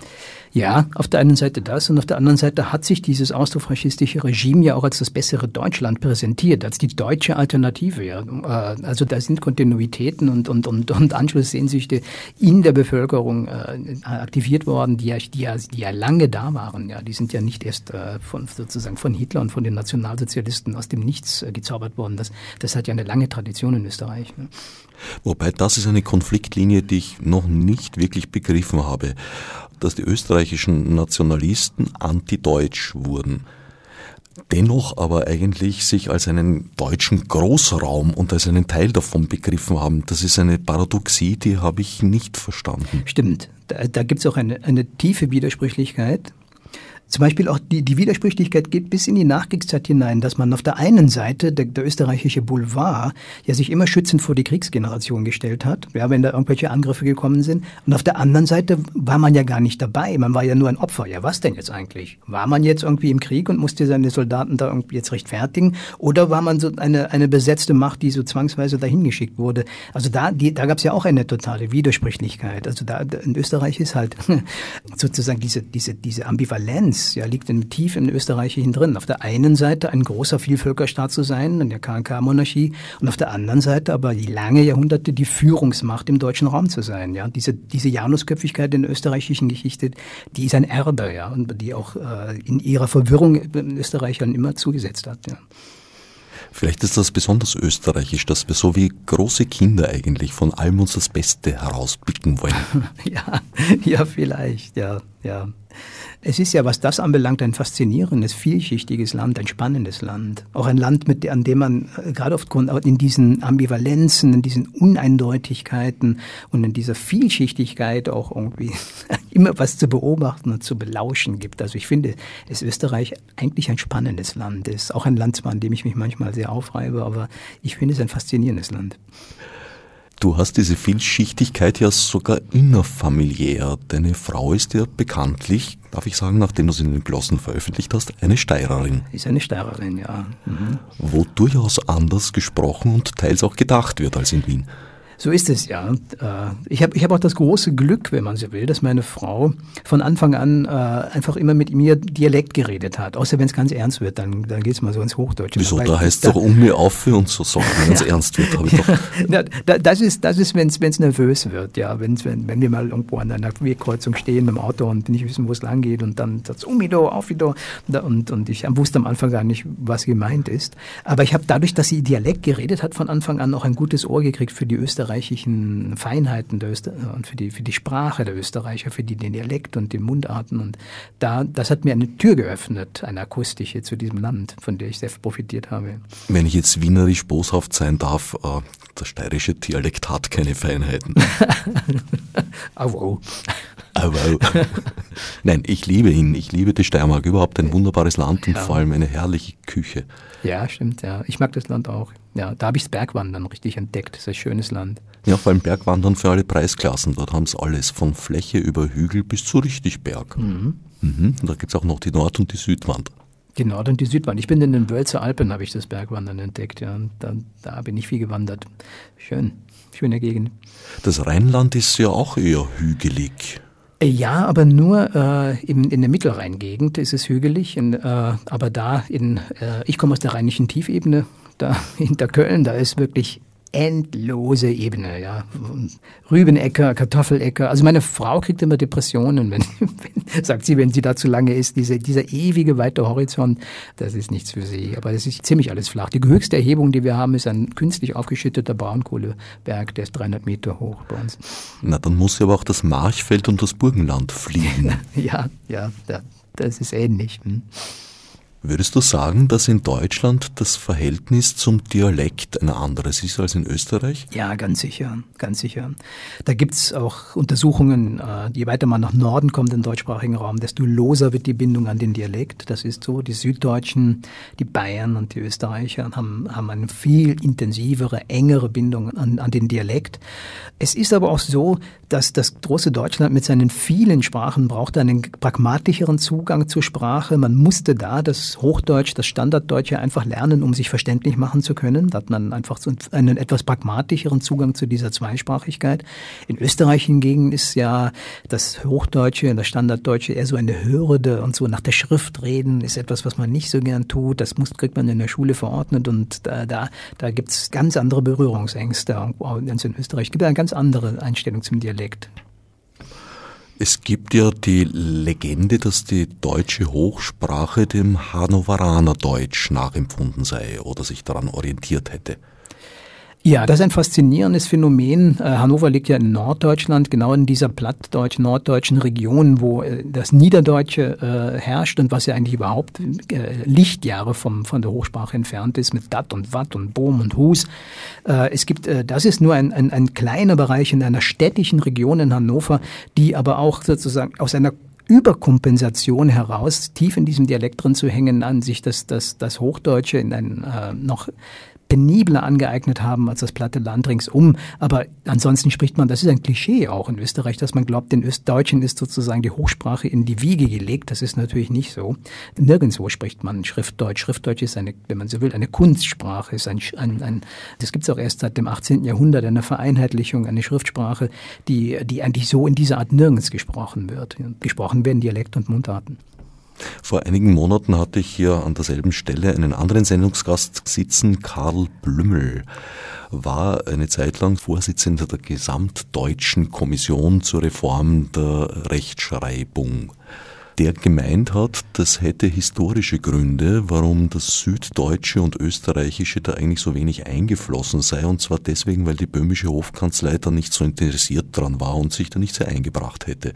Ja, auf der einen Seite das und auf der anderen Seite hat sich dieses austrofaschistische Regime ja auch als das bessere Deutschland präsentiert, als die deutsche Alternative. Ja. Äh, also da sind Kontinuitäten und, und, und, und Anschlusssehnsüchte in der Bevölkerung äh, aktiviert worden, die ja, die, ja, die ja lange da waren. Ja. Die sind ja nicht erst äh, von, sozusagen von Hitler und von den Nationalsozialisten aus dem Nichts gezaubert worden. Das, das hat ja eine lange Tradition in Österreich. Ne. Wobei das ist eine Konfliktlinie, die ich noch nicht wirklich begriffen habe dass die österreichischen Nationalisten antideutsch wurden dennoch aber eigentlich sich als einen deutschen Großraum und als einen Teil davon begriffen haben. Das ist eine Paradoxie, die habe ich nicht verstanden. Stimmt. Da, da gibt es auch eine, eine tiefe Widersprüchlichkeit. Zum Beispiel auch die, die Widersprüchlichkeit geht bis in die Nachkriegszeit hinein, dass man auf der einen Seite, der, der österreichische Boulevard, ja sich immer schützend vor die Kriegsgeneration gestellt hat, ja, wenn da irgendwelche Angriffe gekommen sind. Und auf der anderen Seite war man ja gar nicht dabei, man war ja nur ein Opfer. Ja, was denn jetzt eigentlich? War man jetzt irgendwie im Krieg und musste seine Soldaten da irgendwie jetzt rechtfertigen? Oder war man so eine, eine besetzte Macht, die so zwangsweise dahin geschickt wurde? Also da, die, da gab es ja auch eine totale Widersprüchlichkeit. Also da in Österreich ist halt sozusagen diese, diese, diese Ambivalenz ist, ja, liegt in, tief im Österreichischen drin. Auf der einen Seite ein großer Vielvölkerstaat zu sein, in der KNK-Monarchie, und auf der anderen Seite aber die lange Jahrhunderte die Führungsmacht im deutschen Raum zu sein. Ja, diese, diese Janusköpfigkeit in der österreichischen Geschichte, die ist ein Erbe, ja, und die auch äh, in ihrer Verwirrung in Österreichern immer zugesetzt hat. Ja. Vielleicht ist das besonders österreichisch, dass wir so wie große Kinder eigentlich von allem uns das Beste herauspicken wollen. ja, ja, vielleicht, ja, ja. Es ist ja, was das anbelangt, ein faszinierendes, vielschichtiges Land, ein spannendes Land. Auch ein Land, mit, an dem man äh, gerade aufgrund in diesen Ambivalenzen, in diesen Uneindeutigkeiten und in dieser Vielschichtigkeit auch irgendwie immer was zu beobachten und zu belauschen gibt. Also ich finde, es Österreich eigentlich ein spannendes Land ist. Auch ein Land, zwar, an dem ich mich manchmal sehr aufreibe, aber ich finde es ein faszinierendes Land. Du hast diese Vielschichtigkeit ja sogar innerfamiliär. Deine Frau ist ja bekanntlich, darf ich sagen, nachdem du sie in den Glossen veröffentlicht hast, eine Steirerin. Ist eine Steirerin, ja. Mhm. Wo durchaus anders gesprochen und teils auch gedacht wird als in Wien. So ist es ja. Äh, ich habe ich hab auch das große Glück, wenn man so will, dass meine Frau von Anfang an äh, einfach immer mit mir Dialekt geredet hat. Außer wenn es ganz ernst wird, dann, dann geht es mal so ins Hochdeutsche. Wieso? Da heißt es doch um mir auf für uns so Sachen, wenn es ernst wird. Hab ich doch. Ja, das ist, das ist wenn es nervös wird, ja. Wenn's, wenn, wenn wir mal irgendwo an einer Wegkreuzung stehen mit dem Auto und nicht wissen, wo es lang geht und dann sagt es um wieder, auf wieder. Und, und ich wusste am Anfang gar nicht, was gemeint ist. Aber ich habe dadurch, dass sie Dialekt geredet hat, von Anfang an auch ein gutes Ohr gekriegt für die Österreicher österreichischen Feinheiten der Öster und für die, für die Sprache der Österreicher, für die, den Dialekt und die Mundarten. Und da, das hat mir eine Tür geöffnet, eine akustische zu diesem Land, von der ich sehr profitiert habe. Wenn ich jetzt wienerisch boshaft sein darf, äh, der steirische Dialekt hat keine Feinheiten. Au, au. Au, au. Nein, ich liebe ihn. Ich liebe die Steiermark. Überhaupt ein wunderbares Land und ja. vor allem eine herrliche Küche. Ja, stimmt, ja. Ich mag das Land auch. Ja, da habe ich das Bergwandern richtig entdeckt. Das ist ein schönes Land. Ja, vor allem Bergwandern für alle Preisklassen. Dort haben sie alles, von Fläche über Hügel bis zu richtig Berg. Mhm. Mhm. Und da gibt es auch noch die Nord- und die Südwand. Die Nord- und die Südwand. Ich bin in den Wölzer Alpen, habe ich das Bergwandern entdeckt. Ja. Da, da bin ich viel gewandert. Schön, schöne Gegend. Das Rheinland ist ja auch eher hügelig. Ja, aber nur äh, in, in der Mittelrheingegend ist es hügelig. In, äh, aber da in, äh, ich komme aus der rheinischen Tiefebene, da hinter Köln, da ist wirklich endlose Ebene, ja. Rübenäcker, Kartoffeläcker. Also meine Frau kriegt immer Depressionen, wenn, wenn sagt sie, wenn sie da zu lange ist. Diese, dieser ewige weite Horizont, das ist nichts für sie. Aber es ist ziemlich alles flach. Die höchste Erhebung, die wir haben, ist ein künstlich aufgeschütteter Braunkohleberg, der ist 300 Meter hoch bei uns. Na, dann muss ja aber auch das Marchfeld und das Burgenland fliegen. ja, ja, das ist ähnlich. Hm. Würdest du sagen, dass in Deutschland das Verhältnis zum Dialekt ein anderes ist als in Österreich? Ja, ganz sicher, ganz sicher. Da gibt's auch Untersuchungen, äh, je weiter man nach Norden kommt im deutschsprachigen Raum, desto loser wird die Bindung an den Dialekt. Das ist so. Die Süddeutschen, die Bayern und die Österreicher haben, haben eine viel intensivere, engere Bindung an, an den Dialekt. Es ist aber auch so, dass das große Deutschland mit seinen vielen Sprachen braucht einen pragmatischeren Zugang zur Sprache. Man musste da das Hochdeutsch, das Standarddeutsche einfach lernen, um sich verständlich machen zu können. Da hat man einfach einen etwas pragmatischeren Zugang zu dieser Zweisprachigkeit. In Österreich hingegen ist ja das Hochdeutsche, das Standarddeutsche eher so eine Hürde und so nach der Schrift reden ist etwas, was man nicht so gern tut. Das muss, kriegt man in der Schule verordnet und da, da, da gibt es ganz andere Berührungsängste als in Österreich. Es gibt eine ganz andere Einstellung zum Dialekt. Es gibt ja die Legende, dass die deutsche Hochsprache dem Hannoveraner Deutsch nachempfunden sei oder sich daran orientiert hätte. Ja, das ist ein faszinierendes Phänomen. Äh, Hannover liegt ja in Norddeutschland, genau in dieser plattdeutsch-norddeutschen Region, wo äh, das Niederdeutsche äh, herrscht und was ja eigentlich überhaupt Lichtjahre vom, von der Hochsprache entfernt ist mit Dat und Watt und Bohm und Hus. Es gibt, das ist nur ein, ein, ein kleiner Bereich in einer städtischen Region in Hannover, die aber auch sozusagen aus einer Überkompensation heraus, tief in diesem Dialekt drin zu hängen, an sich das, das, das Hochdeutsche in ein äh, noch penibler angeeignet haben als das platte Land ringsum. Aber ansonsten spricht man, das ist ein Klischee auch in Österreich, dass man glaubt, den Östdeutschen ist sozusagen die Hochsprache in die Wiege gelegt. Das ist natürlich nicht so. Nirgendwo spricht man Schriftdeutsch. Schriftdeutsch ist eine, wenn man so will, eine Kunstsprache. Ist ein, ein, ein, das gibt es auch erst seit dem 18. Jahrhundert, eine Vereinheitlichung, eine Schriftsprache, die, die eigentlich so in dieser Art nirgends gesprochen wird. Gesprochen werden Dialekt und Mundarten. Vor einigen Monaten hatte ich hier an derselben Stelle einen anderen Sendungsgast sitzen, Karl Blümel war eine Zeit lang Vorsitzender der Gesamtdeutschen Kommission zur Reform der Rechtschreibung der gemeint hat, das hätte historische Gründe, warum das Süddeutsche und Österreichische da eigentlich so wenig eingeflossen sei, und zwar deswegen, weil die böhmische Hofkanzlei da nicht so interessiert dran war und sich da nicht sehr eingebracht hätte.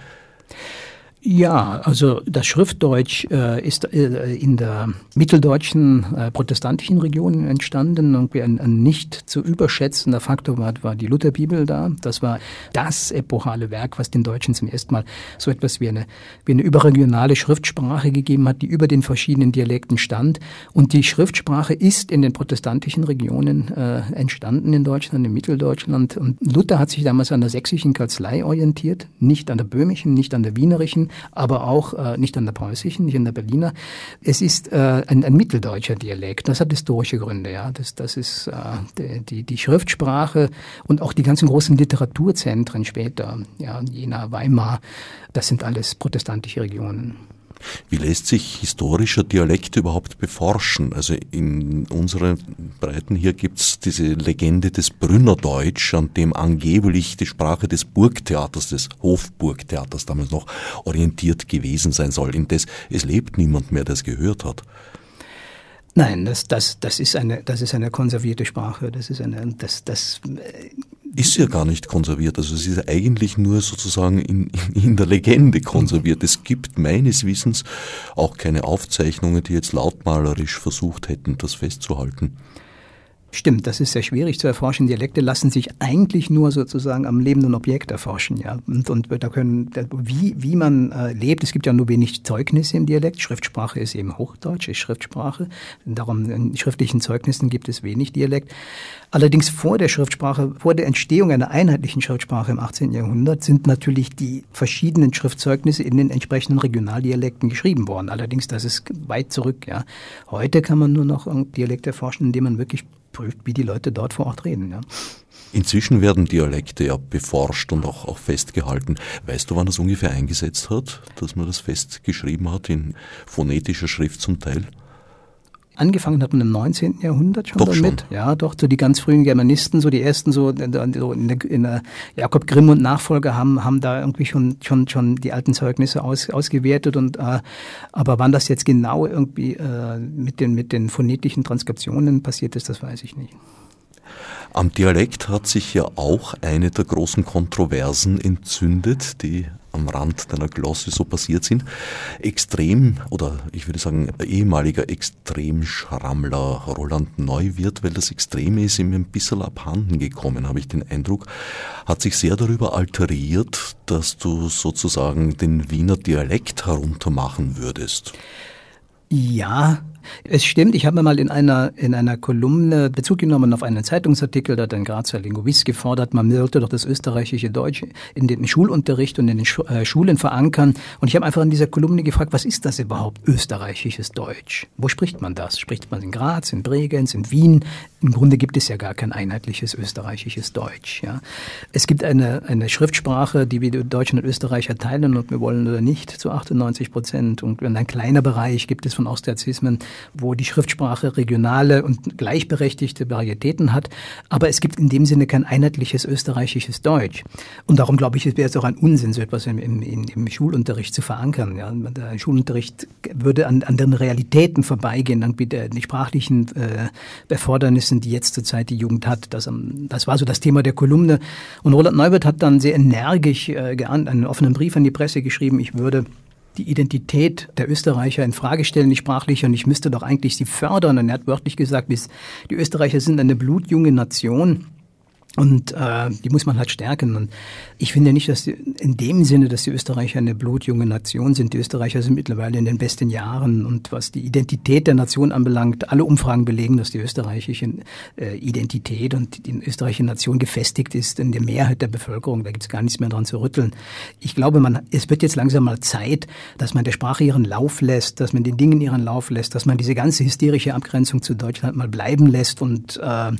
Ja, also das Schriftdeutsch äh, ist äh, in der mitteldeutschen äh, protestantischen Region entstanden und ein, ein, nicht zu überschätzender Faktor war, war die Lutherbibel da. Das war das epochale Werk, was den Deutschen zum ersten Mal so etwas wie eine, wie eine überregionale Schriftsprache gegeben hat, die über den verschiedenen Dialekten stand. Und die Schriftsprache ist in den protestantischen Regionen äh, entstanden in Deutschland, in Mitteldeutschland. Und Luther hat sich damals an der sächsischen Kanzlei orientiert, nicht an der böhmischen, nicht an der wienerischen aber auch äh, nicht an der preußischen, nicht an der Berliner. Es ist äh, ein, ein mitteldeutscher Dialekt. Das hat historische Gründe. Ja, das, das ist äh, die, die Schriftsprache und auch die ganzen großen Literaturzentren später, ja, Jena, Weimar. Das sind alles protestantische Regionen. Wie lässt sich historischer Dialekt überhaupt beforschen? Also in unseren Breiten hier gibt's diese Legende des Brünnerdeutsch, an dem angeblich die Sprache des Burgtheaters, des Hofburgtheaters damals noch orientiert gewesen sein soll. Indes, es lebt niemand mehr, der es gehört hat. Nein, das, das, das, ist eine, das ist eine konservierte Sprache. Das ist eine, das, das ist ja gar nicht konserviert. Also es ist eigentlich nur sozusagen in, in der Legende konserviert. Es gibt meines Wissens auch keine Aufzeichnungen, die jetzt lautmalerisch versucht hätten, das festzuhalten. Stimmt, das ist sehr schwierig zu erforschen. Dialekte lassen sich eigentlich nur sozusagen am lebenden Objekt erforschen, ja. Und, und da können, wie, wie man äh, lebt, es gibt ja nur wenig Zeugnisse im Dialekt. Schriftsprache ist eben Hochdeutsch, ist Schriftsprache. Darum in schriftlichen Zeugnissen gibt es wenig Dialekt. Allerdings vor der Schriftsprache, vor der Entstehung einer einheitlichen Schriftsprache im 18. Jahrhundert sind natürlich die verschiedenen Schriftzeugnisse in den entsprechenden Regionaldialekten geschrieben worden. Allerdings, das ist weit zurück, ja. Heute kann man nur noch Dialekte erforschen, indem man wirklich prüft, wie die Leute dort vor Ort reden. Ja. Inzwischen werden Dialekte ja beforscht und auch, auch festgehalten. Weißt du, wann das ungefähr eingesetzt hat, dass man das festgeschrieben hat in phonetischer Schrift zum Teil? Angefangen hat man im 19. Jahrhundert schon doch damit. Schon. Ja, doch, so die ganz frühen Germanisten, so die ersten, so, so in, der, in der Jakob Grimm und Nachfolger haben, haben da irgendwie schon, schon, schon die alten Zeugnisse aus, ausgewertet und, äh, aber wann das jetzt genau irgendwie äh, mit den, mit den phonetischen Transkriptionen passiert ist, das weiß ich nicht. Am Dialekt hat sich ja auch eine der großen Kontroversen entzündet, die am Rand deiner Glosse so passiert sind. Extrem, oder ich würde sagen ehemaliger Extremschrammler Roland Neuwirth, weil das Extreme ist ihm ein bisschen abhanden gekommen, habe ich den Eindruck, hat sich sehr darüber alteriert, dass du sozusagen den Wiener Dialekt heruntermachen würdest. Ja, es stimmt, ich habe mal in einer, in einer Kolumne Bezug genommen auf einen Zeitungsartikel, da hat ein Grazer Linguist gefordert, man sollte doch das österreichische Deutsch in den Schulunterricht und in den äh, Schulen verankern. Und ich habe einfach in dieser Kolumne gefragt, was ist das überhaupt, österreichisches Deutsch? Wo spricht man das? Spricht man in Graz, in Bregenz, in Wien? Im Grunde gibt es ja gar kein einheitliches österreichisches Deutsch. Ja. Es gibt eine, eine Schriftsprache, die wir Deutschen und Österreicher teilen und wir wollen oder nicht zu 98 Prozent. Und in ein kleiner Bereich gibt es von Austriazismen wo die Schriftsprache regionale und gleichberechtigte Varietäten hat. Aber es gibt in dem Sinne kein einheitliches österreichisches Deutsch. Und darum glaube ich, es wäre es auch ein Unsinn, so etwas im, im, im Schulunterricht zu verankern. Ja. Der Schulunterricht würde an, an den Realitäten vorbeigehen, an die sprachlichen äh, Erfordernissen, die jetzt zurzeit die Jugend hat. Das, das war so das Thema der Kolumne. Und Roland Neubert hat dann sehr energisch äh, einen offenen Brief an die Presse geschrieben, ich würde die Identität der Österreicher in Frage stellen, die sprachliche, und ich müsste doch eigentlich sie fördern. Und er hat wörtlich gesagt, die Österreicher sind eine blutjunge Nation. Und äh, die muss man halt stärken. Und ich finde nicht, dass die, in dem Sinne, dass die Österreicher eine blutjunge Nation sind. Die Österreicher sind mittlerweile in den besten Jahren. Und was die Identität der Nation anbelangt, alle Umfragen belegen, dass die österreichische äh, Identität und die österreichische Nation gefestigt ist in der Mehrheit der Bevölkerung. Da gibt es gar nichts mehr dran zu rütteln. Ich glaube, man, es wird jetzt langsam mal Zeit, dass man der Sprache ihren Lauf lässt, dass man den Dingen ihren Lauf lässt, dass man diese ganze hysterische Abgrenzung zu Deutschland mal bleiben lässt. Und äh,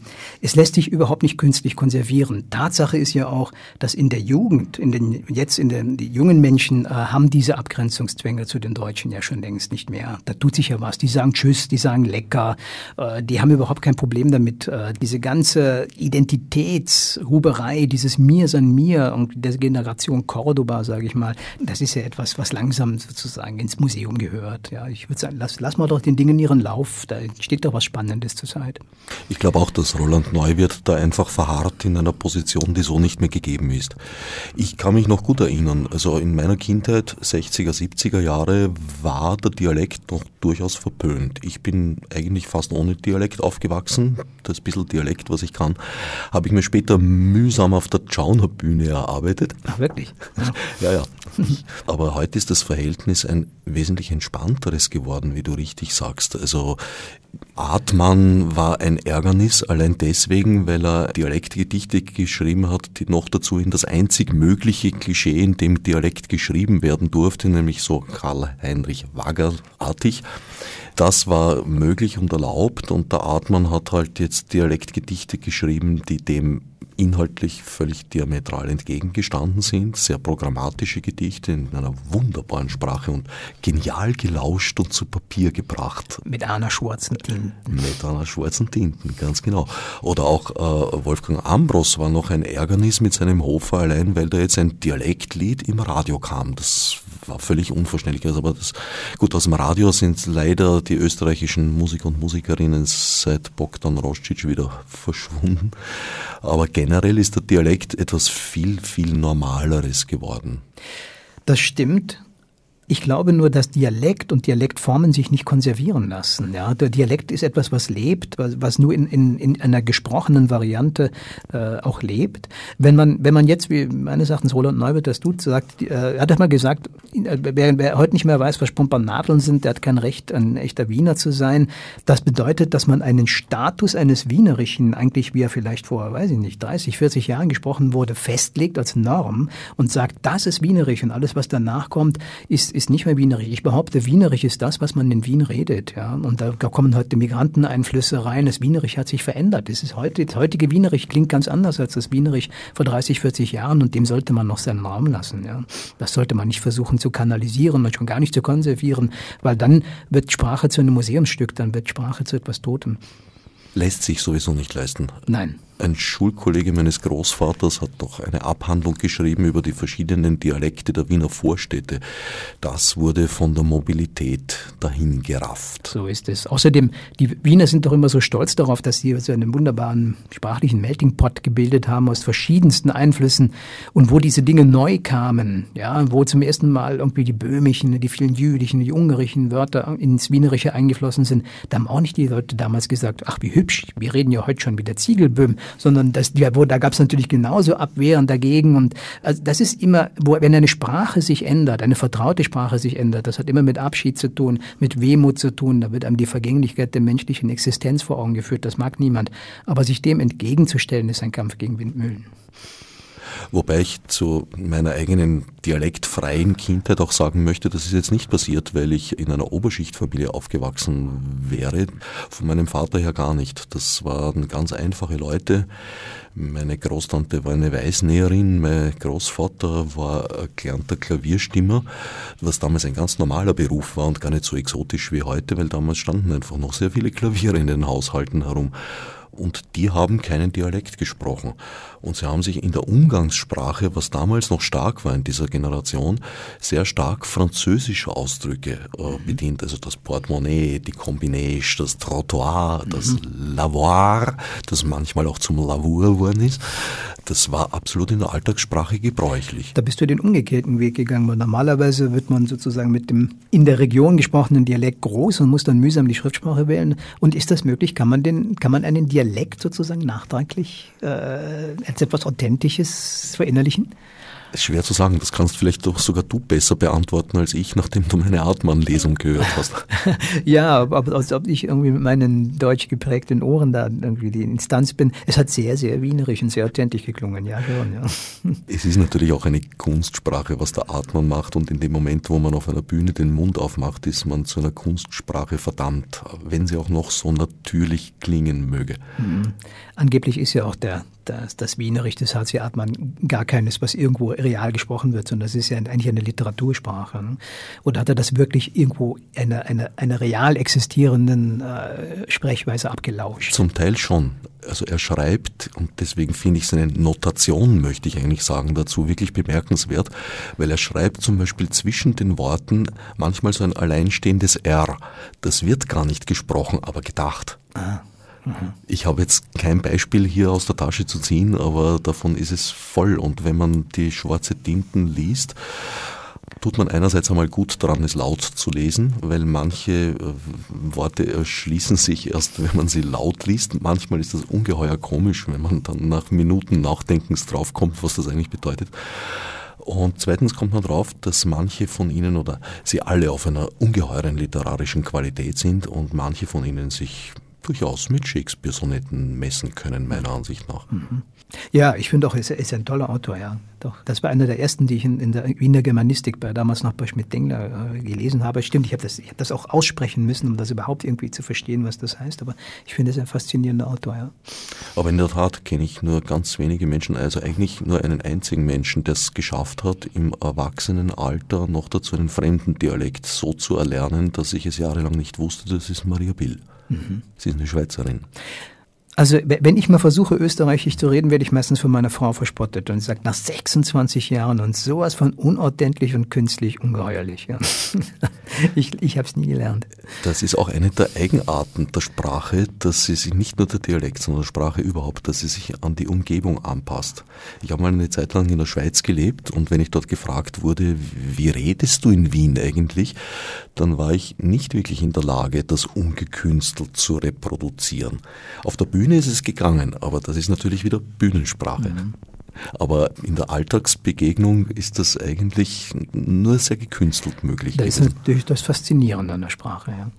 es lässt sich überhaupt nicht künstlich konservieren. Tatsache ist ja auch, dass in der Jugend, in den, jetzt in den die jungen Menschen äh, haben diese Abgrenzungszwänge zu den Deutschen ja schon längst nicht mehr. Da tut sich ja was. Die sagen Tschüss, die sagen Lecker, äh, die haben überhaupt kein Problem damit. Äh, diese ganze Identitätshuberei, dieses Mir san mir und der Generation Cordoba, sage ich mal, das ist ja etwas, was langsam sozusagen ins Museum gehört. Ja, ich würde sagen, lass, lass mal doch den Dingen ihren Lauf. Da steht doch was Spannendes zur Zeit. Ich glaube auch, dass Roland Neuwirth da einfach verharrt in einer Position, die so nicht mehr gegeben ist. Ich kann mich noch gut erinnern, also in meiner Kindheit, 60er, 70er Jahre, war der Dialekt noch durchaus verpönt. Ich bin eigentlich fast ohne Dialekt aufgewachsen. Das bisschen Dialekt, was ich kann, habe ich mir später mühsam auf der Tschauner Bühne erarbeitet. Ach, wirklich? Ja, ja. Aber heute ist das Verhältnis ein wesentlich entspannteres geworden, wie du richtig sagst. Also Artmann war ein Ärgernis, allein deswegen, weil er Dialektgedichte geschrieben hat, die noch dazu in das einzig mögliche Klischee, in dem Dialekt geschrieben werden durfte, nämlich so Karl-Heinrich Wagger-artig. Das war möglich und erlaubt und der Artmann hat halt jetzt Dialektgedichte geschrieben, die dem inhaltlich völlig diametral entgegengestanden sind, sehr programmatische Gedichte in einer wunderbaren Sprache und genial gelauscht und zu Papier gebracht. Mit einer schwarzen Tinten. Mit einer schwarzen Tinten, ganz genau. Oder auch äh, Wolfgang Ambros war noch ein Ärgernis mit seinem Hofer allein, weil da jetzt ein Dialektlied im Radio kam. Das war völlig unverständlich. Also, aber das, gut, aus dem Radio sind leider die österreichischen Musiker und Musikerinnen seit Bogdan Roscic wieder verschwunden. Aber generell ist der Dialekt etwas viel, viel Normaleres geworden. Das stimmt. Ich glaube nur, dass Dialekt und Dialektformen sich nicht konservieren lassen. Ja, der Dialekt ist etwas, was lebt, was, nur in, in, in einer gesprochenen Variante äh, auch lebt. Wenn man, wenn man jetzt, wie meines Erachtens Roland Neubert das tut, sagt, äh, er hat mal gesagt, wer, wer heute nicht mehr weiß, was Nadeln sind, der hat kein Recht, ein echter Wiener zu sein. Das bedeutet, dass man einen Status eines Wienerischen, eigentlich wie er vielleicht vor, weiß ich nicht, 30, 40 Jahren gesprochen wurde, festlegt als Norm und sagt, das ist Wienerisch und alles, was danach kommt, ist ist nicht mehr Wienerisch. Ich behaupte, Wienerisch ist das, was man in Wien redet. Ja? Und da kommen heute Migranteneinflüsse rein. Das Wienerisch hat sich verändert. Das ist heute, das heutige Wienerisch klingt ganz anders als das Wienerisch vor 30, 40 Jahren und dem sollte man noch seinen Raum lassen. Ja? Das sollte man nicht versuchen zu kanalisieren und schon gar nicht zu konservieren, weil dann wird Sprache zu einem Museumsstück, dann wird Sprache zu etwas Totem. Lässt sich sowieso nicht leisten. Nein. Ein Schulkollege meines Großvaters hat doch eine Abhandlung geschrieben über die verschiedenen Dialekte der Wiener Vorstädte. Das wurde von der Mobilität dahin gerafft. So ist es. Außerdem, die Wiener sind doch immer so stolz darauf, dass sie so einen wunderbaren sprachlichen Melting Pot gebildet haben aus verschiedensten Einflüssen und wo diese Dinge neu kamen, ja, wo zum ersten Mal irgendwie die böhmischen, die vielen jüdischen, die ungarischen Wörter ins Wienerische eingeflossen sind, da haben auch nicht die Leute damals gesagt, ach wie hübsch, wir reden ja heute schon wieder Ziegelböhm, sondern das, wo, da gab es natürlich genauso Abwehren dagegen. Und also das ist immer, wo, wenn eine Sprache sich ändert, eine vertraute Sprache sich ändert, das hat immer mit Abschied zu tun, mit Wehmut zu tun, da wird einem die Vergänglichkeit der menschlichen Existenz vor Augen geführt, das mag niemand. Aber sich dem entgegenzustellen, ist ein Kampf gegen Windmühlen. Wobei ich zu meiner eigenen dialektfreien Kindheit auch sagen möchte, das ist jetzt nicht passiert, weil ich in einer Oberschichtfamilie aufgewachsen wäre. Von meinem Vater her gar nicht. Das waren ganz einfache Leute. Meine Großtante war eine Weißnäherin, mein Großvater war gelernter Klavierstimmer, was damals ein ganz normaler Beruf war und gar nicht so exotisch wie heute, weil damals standen einfach noch sehr viele Klaviere in den Haushalten herum und die haben keinen Dialekt gesprochen. Und sie haben sich in der Umgangssprache, was damals noch stark war in dieser Generation, sehr stark französische Ausdrücke äh, mhm. bedient. Also das Portemonnaie, die Combination, das Trottoir, das mhm. Lavoir, das manchmal auch zum Lavour geworden ist. Das war absolut in der Alltagssprache gebräuchlich. Da bist du den umgekehrten Weg gegangen, weil normalerweise wird man sozusagen mit dem in der Region gesprochenen Dialekt groß und muss dann mühsam die Schriftsprache wählen. Und ist das möglich? Kann man den, kann man einen Dialekt sozusagen nachträglich äh, als etwas Authentisches verinnerlichen? Schwer zu sagen, das kannst vielleicht doch sogar du besser beantworten als ich, nachdem du meine Artmann-Lesung gehört hast. ja, aber als ob ich irgendwie mit meinen deutsch geprägten Ohren da irgendwie die Instanz bin. Es hat sehr, sehr wienerisch und sehr authentisch geklungen, ja schon. Ja. Es ist natürlich auch eine Kunstsprache, was der Artmann macht und in dem Moment, wo man auf einer Bühne den Mund aufmacht, ist man zu einer Kunstsprache verdammt, wenn sie auch noch so natürlich klingen möge. Mhm. Angeblich ist ja auch der, das, das Wienerisch des HC Artmann gar keines, was irgendwo real gesprochen wird, sondern das ist ja eigentlich eine Literatursprache. Ne? Oder hat er das wirklich irgendwo einer eine, eine real existierenden äh, Sprechweise abgelauscht? Zum Teil schon. Also er schreibt, und deswegen finde ich seine Notation, möchte ich eigentlich sagen, dazu wirklich bemerkenswert, weil er schreibt zum Beispiel zwischen den Worten manchmal so ein alleinstehendes R. Das wird gar nicht gesprochen, aber gedacht. Ah. Ich habe jetzt kein Beispiel hier aus der Tasche zu ziehen, aber davon ist es voll. Und wenn man die schwarze Tinten liest, tut man einerseits einmal gut daran, es laut zu lesen, weil manche äh, Worte erschließen sich erst, wenn man sie laut liest. Manchmal ist das ungeheuer komisch, wenn man dann nach Minuten Nachdenkens draufkommt, was das eigentlich bedeutet. Und zweitens kommt man drauf, dass manche von ihnen oder sie alle auf einer ungeheuren literarischen Qualität sind und manche von ihnen sich durchaus mit Shakespeare-Sonetten messen können, meiner Ansicht nach. Mhm. Ja, ich finde auch, er ist, ist ein toller Autor, ja. Doch. Das war einer der ersten, die ich in, in der Wiener Germanistik bei damals noch bei Schmidt-Dengler äh, gelesen habe. Stimmt, ich habe das, hab das auch aussprechen müssen, um das überhaupt irgendwie zu verstehen, was das heißt. Aber ich finde es ein faszinierender Autor, ja. Aber in der Tat kenne ich nur ganz wenige Menschen, also eigentlich nur einen einzigen Menschen, der es geschafft hat, im Erwachsenenalter noch dazu einen fremden Dialekt so zu erlernen, dass ich es jahrelang nicht wusste. Das ist Maria Bill. Mhm. Sie ist eine Schweizerin. Also wenn ich mal versuche, österreichisch zu reden, werde ich meistens von meiner Frau verspottet und sagt, nach 26 Jahren und sowas von unordentlich und künstlich ungeheuerlich. Ja. ich ich habe es nie gelernt. Das ist auch eine der Eigenarten der Sprache, dass sie sich nicht nur der Dialekt, sondern der Sprache überhaupt, dass sie sich an die Umgebung anpasst. Ich habe mal eine Zeit lang in der Schweiz gelebt und wenn ich dort gefragt wurde, wie redest du in Wien eigentlich, dann war ich nicht wirklich in der Lage, das ungekünstelt zu reproduzieren. Auf der Bühne Bühne ist es gegangen, aber das ist natürlich wieder Bühnensprache. Mhm. Aber in der Alltagsbegegnung ist das eigentlich nur sehr gekünstelt möglich. Das ist natürlich das Faszinierende an der Sprache. Ja.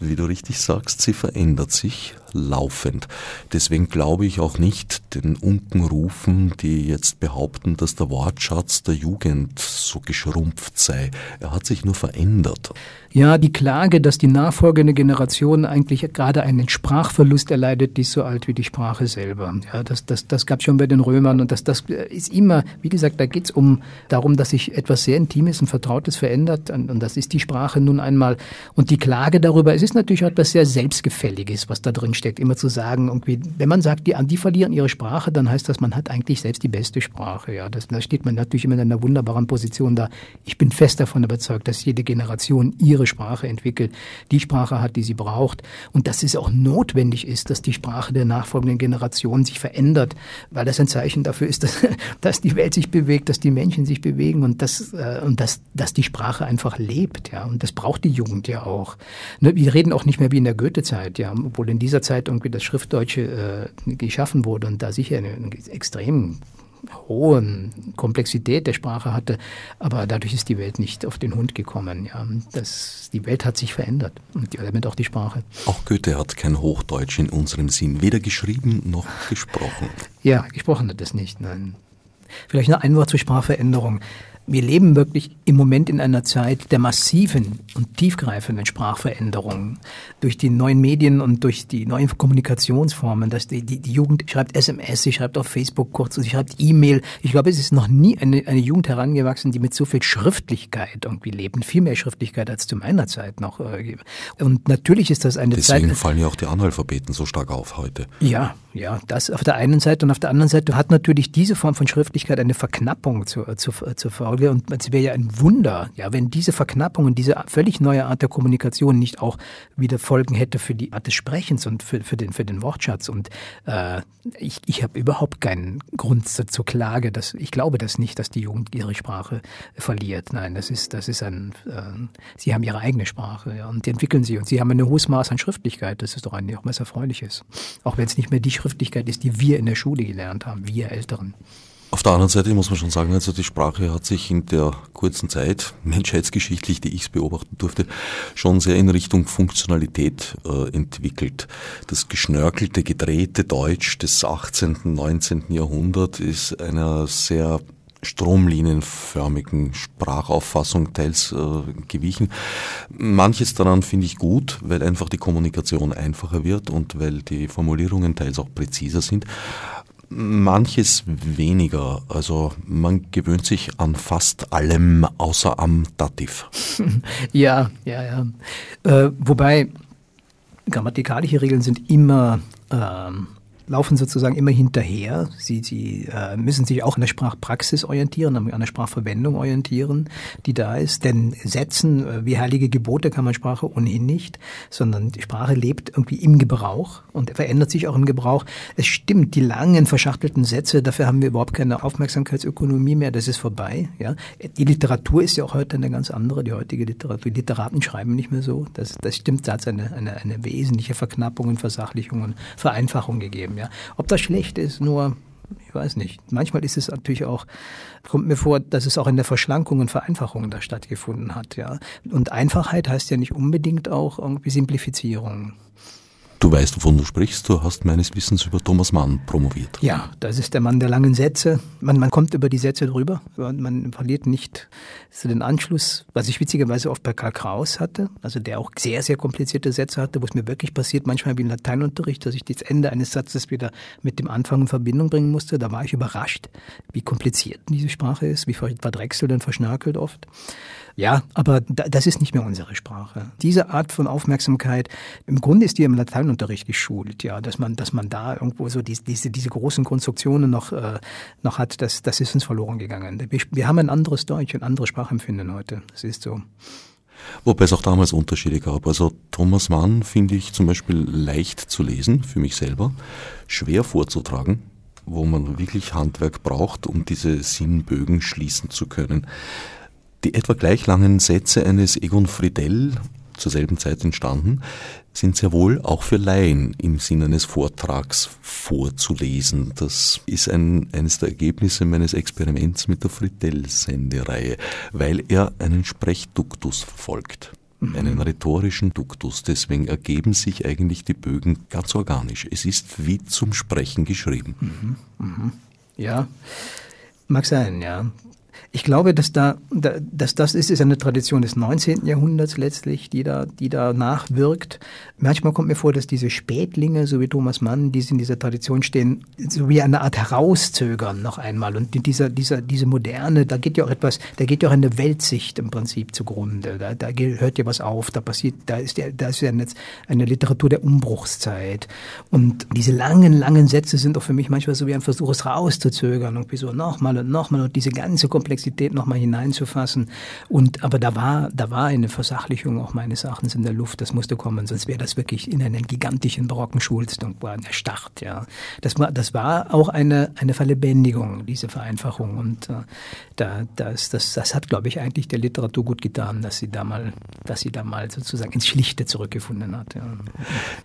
Wie du richtig sagst, sie verändert sich laufend. Deswegen glaube ich auch nicht den Unkenrufen, die jetzt behaupten, dass der Wortschatz der Jugend so geschrumpft sei. Er hat sich nur verändert. Ja, die Klage, dass die nachfolgende Generation eigentlich gerade einen Sprachverlust erleidet, die ist so alt wie die Sprache selber. Ja, das, das, das gab es schon bei den Römern und das, das ist immer, wie gesagt, da geht es um darum, dass sich etwas sehr Intimes und Vertrautes verändert und, und das ist die Sprache nun einmal. Und die Klage darüber, es ist natürlich etwas sehr Selbstgefälliges, was da drin steckt, immer zu sagen, irgendwie, wenn man sagt, die, die verlieren ihre Sprache, dann heißt das, man hat eigentlich selbst die beste Sprache. Ja, das, da steht man natürlich immer in einer wunderbaren Position da. Ich bin fest davon überzeugt, dass jede Generation ihre Sprache entwickelt, die Sprache hat, die sie braucht und dass es auch notwendig ist, dass die Sprache der nachfolgenden Generation sich verändert, weil das ein Zeichen dafür ist, dass, dass die Welt sich bewegt, dass die Menschen sich bewegen und dass, äh, und dass, dass die Sprache einfach lebt, ja, und das braucht die Jugend ja auch. Ne, wir reden auch nicht mehr wie in der Goethe-Zeit, ja, obwohl in dieser Zeit irgendwie das Schriftdeutsche äh, geschaffen wurde und da sicher eine, eine extrem hohen Komplexität der Sprache hatte, aber dadurch ist die Welt nicht auf den Hund gekommen. Ja. Das, die Welt hat sich verändert und damit auch die Sprache. Auch Goethe hat kein Hochdeutsch in unserem Sinn, weder geschrieben noch gesprochen. Ja, gesprochen hat es nicht, nein. Vielleicht noch ein Wort zur Sprachveränderung. Wir leben wirklich im Moment in einer Zeit der massiven und tiefgreifenden Sprachveränderungen durch die neuen Medien und durch die neuen Kommunikationsformen. Dass die, die, die Jugend schreibt SMS, sie schreibt auf Facebook kurz, sie schreibt E-Mail. Ich glaube, es ist noch nie eine, eine Jugend herangewachsen, die mit so viel Schriftlichkeit irgendwie lebt. Viel mehr Schriftlichkeit als zu meiner Zeit noch. Äh, und natürlich ist das eine Deswegen Zeit. Deswegen fallen ja auch die Analphabeten so stark auf heute. Ja, ja, das auf der einen Seite und auf der anderen Seite hat natürlich diese Form von Schriftlichkeit eine Verknappung zur, zur, zur Folge und es wäre ja ein Wunder, ja, wenn diese Verknappung und diese völlig neue Art der Kommunikation nicht auch wieder Folgen hätte für die Art des Sprechens und für, für, den, für den Wortschatz und äh, ich, ich habe überhaupt keinen Grund zur, zur Klage, dass ich glaube das nicht, dass die Jugend ihre Sprache verliert. Nein, das ist, das ist ein, äh, sie haben ihre eigene Sprache ja, und die entwickeln sie und sie haben ein hohes Maß an Schriftlichkeit, das ist doch eigentlich auch was Erfreuliches. Auch wenn es nicht mehr die Schriftlichkeit ist, die wir in der Schule gelernt haben, wir Älteren. Auf der anderen Seite muss man schon sagen, also die Sprache hat sich in der kurzen Zeit, menschheitsgeschichtlich, die ich es beobachten durfte, schon sehr in Richtung Funktionalität äh, entwickelt. Das geschnörkelte, gedrehte Deutsch des 18., 19. Jahrhunderts ist einer sehr stromlinienförmigen Sprachauffassung teils äh, gewichen. Manches daran finde ich gut, weil einfach die Kommunikation einfacher wird und weil die Formulierungen teils auch präziser sind. Manches weniger. Also man gewöhnt sich an fast allem außer am Dativ. ja, ja, ja. Äh, wobei grammatikalische Regeln sind immer ähm, laufen sozusagen immer hinterher. Sie, sie äh, müssen sich auch an der Sprachpraxis orientieren, an der Sprachverwendung orientieren, die da ist. Denn Sätzen äh, wie heilige Gebote kann man Sprache ohnehin nicht, sondern die Sprache lebt irgendwie im Gebrauch und verändert sich auch im Gebrauch. Es stimmt, die langen verschachtelten Sätze, dafür haben wir überhaupt keine Aufmerksamkeitsökonomie mehr, das ist vorbei. Ja? Die Literatur ist ja auch heute eine ganz andere, die heutige Literatur. Die Literaten schreiben nicht mehr so. Das, das stimmt, da hat es eine, eine, eine wesentliche Verknappung und Versachlichung und Vereinfachung gegeben haben. Ja. Ob das schlecht ist, nur ich weiß nicht. Manchmal ist es natürlich auch, kommt mir vor, dass es auch in der Verschlankung und Vereinfachung da stattgefunden hat, ja. Und Einfachheit heißt ja nicht unbedingt auch irgendwie Simplifizierung. Du weißt, wovon du sprichst. Du hast meines Wissens über Thomas Mann promoviert. Ja, das ist der Mann der langen Sätze. Man, man kommt über die Sätze drüber. Man verliert nicht so den Anschluss, was ich witzigerweise oft bei Karl Kraus hatte, also der auch sehr, sehr komplizierte Sätze hatte, wo es mir wirklich passiert, manchmal wie im Lateinunterricht, dass ich das Ende eines Satzes wieder mit dem Anfang in Verbindung bringen musste. Da war ich überrascht, wie kompliziert diese Sprache ist, wie verdrechselt und verschnörkelt oft. Ja, aber das ist nicht mehr unsere Sprache. Diese Art von Aufmerksamkeit, im Grunde ist die im Lateinunterricht geschult, ja, dass man, dass man da irgendwo so diese, diese, diese großen Konstruktionen noch, äh, noch hat, das, das ist uns verloren gegangen. Wir, wir haben ein anderes Deutsch, ein anderes Sprachempfinden heute. Das ist so. Wobei es auch damals Unterschiede gab. Also Thomas Mann finde ich zum Beispiel leicht zu lesen, für mich selber, schwer vorzutragen, wo man wirklich Handwerk braucht, um diese Sinnbögen schließen zu können. Die etwa gleich langen Sätze eines Egon Friedel, zur selben Zeit entstanden, sind sehr wohl auch für Laien im Sinne eines Vortrags vorzulesen. Das ist ein, eines der Ergebnisse meines Experiments mit der Friedel-Sendereihe, weil er einen Sprechduktus verfolgt. mhm. einen rhetorischen Duktus. Deswegen ergeben sich eigentlich die Bögen ganz organisch. Es ist wie zum Sprechen geschrieben. Mhm. Mhm. Ja, mag sein, ja. Ich glaube, dass da, dass das ist, ist eine Tradition des 19. Jahrhunderts letztlich, die da, die da nachwirkt. Manchmal kommt mir vor, dass diese Spätlinge, so wie Thomas Mann, die in dieser Tradition stehen, so wie eine Art herauszögern noch einmal. Und dieser, dieser, diese Moderne, da geht ja auch etwas, da geht ja auch eine Weltsicht im Prinzip zugrunde. Da, da hört ja was auf, da passiert, da ist ja, da ist ja jetzt eine Literatur der Umbruchszeit. Und diese langen, langen Sätze sind auch für mich manchmal so wie ein Versuch, es rauszuzögern. Und wie so nochmal und nochmal und diese ganze Komplexität nochmal hineinzufassen. Und, aber da war, da war eine Versachlichung auch meines Erachtens in der Luft. Das musste kommen, sonst wäre das wirklich in einen gigantischen barocken Schulstung erstarrt, ja. Das war, das war auch eine, eine Verlebendigung, diese Vereinfachung. Und äh, da, das, das, das hat, glaube ich, eigentlich der Literatur gut getan, dass sie da mal, dass sie da mal sozusagen ins Schlichte zurückgefunden hat. Ja.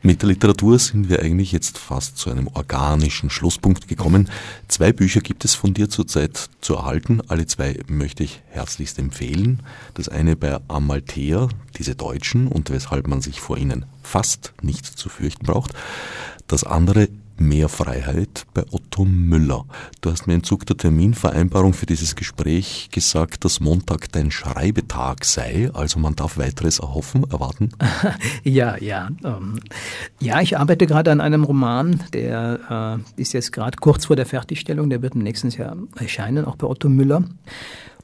Mit der Literatur sind wir eigentlich jetzt fast zu einem organischen Schlusspunkt gekommen. Zwei Bücher gibt es von dir zurzeit zu erhalten, alle zwei möchte ich herzlichst empfehlen. Das eine bei Amalthea, diese Deutschen, und weshalb man sich vor ihnen fast nicht zu fürchten braucht. Das andere Mehr Freiheit bei Otto Müller. Du hast mir im Zug der Terminvereinbarung für dieses Gespräch gesagt, dass Montag dein Schreibetag sei, also man darf weiteres erhoffen, erwarten? ja, ja. Ähm, ja, ich arbeite gerade an einem Roman, der äh, ist jetzt gerade kurz vor der Fertigstellung, der wird im nächsten Jahr erscheinen, auch bei Otto Müller.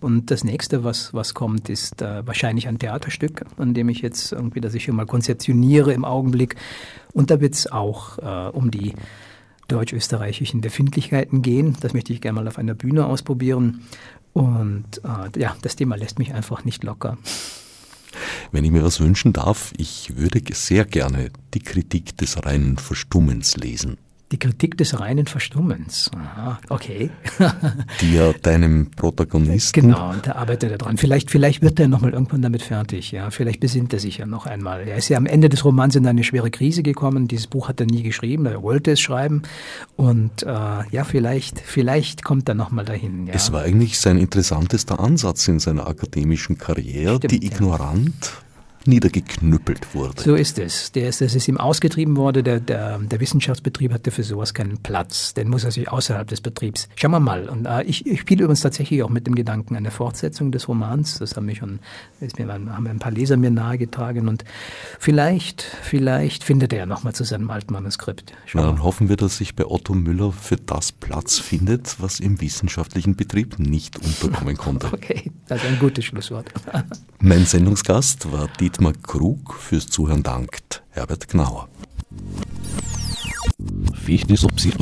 Und das nächste, was, was kommt, ist äh, wahrscheinlich ein Theaterstück, an dem ich jetzt irgendwie, das ich immer konzeptioniere im Augenblick. Und da wird es auch äh, um die deutsch-österreichischen Befindlichkeiten gehen. Das möchte ich gerne mal auf einer Bühne ausprobieren. Und äh, ja, das Thema lässt mich einfach nicht locker. Wenn ich mir was wünschen darf, ich würde sehr gerne die Kritik des reinen Verstummens lesen. Die Kritik des reinen Verstummens. Aha, okay. Die ja deinem Protagonisten. Genau, und der arbeitet er dran. Vielleicht, vielleicht wird er nochmal irgendwann damit fertig. Ja, vielleicht besinnt er sich ja noch einmal. Er ist ja am Ende des Romans in eine schwere Krise gekommen. Dieses Buch hat er nie geschrieben. Er wollte es schreiben. Und äh, ja, vielleicht, vielleicht kommt er nochmal dahin. Ja. Es war eigentlich sein interessantester Ansatz in seiner akademischen Karriere, Stimmt, die ignorant niedergeknüppelt wurde. So ist es. Der ist, das ist ihm ausgetrieben worden. Der, der, der Wissenschaftsbetrieb hatte für sowas keinen Platz. Den muss er sich außerhalb des Betriebs. Schauen wir mal. Und äh, ich, ich spiele übrigens tatsächlich auch mit dem Gedanken einer Fortsetzung des Romans. Das haben, mich schon, ist mir, haben ein paar Leser mir nahegetragen. Und vielleicht, vielleicht findet er ja nochmal zu seinem alten Manuskript. Na, dann hoffen wir, dass sich bei Otto Müller für das Platz findet, was im wissenschaftlichen Betrieb nicht unterkommen konnte. Okay, das ist ein gutes Schlusswort. mein Sendungsgast war Dieter Dietmar Krug fürs Zuhören dankt Herbert Gnauer. Fichtes ob sich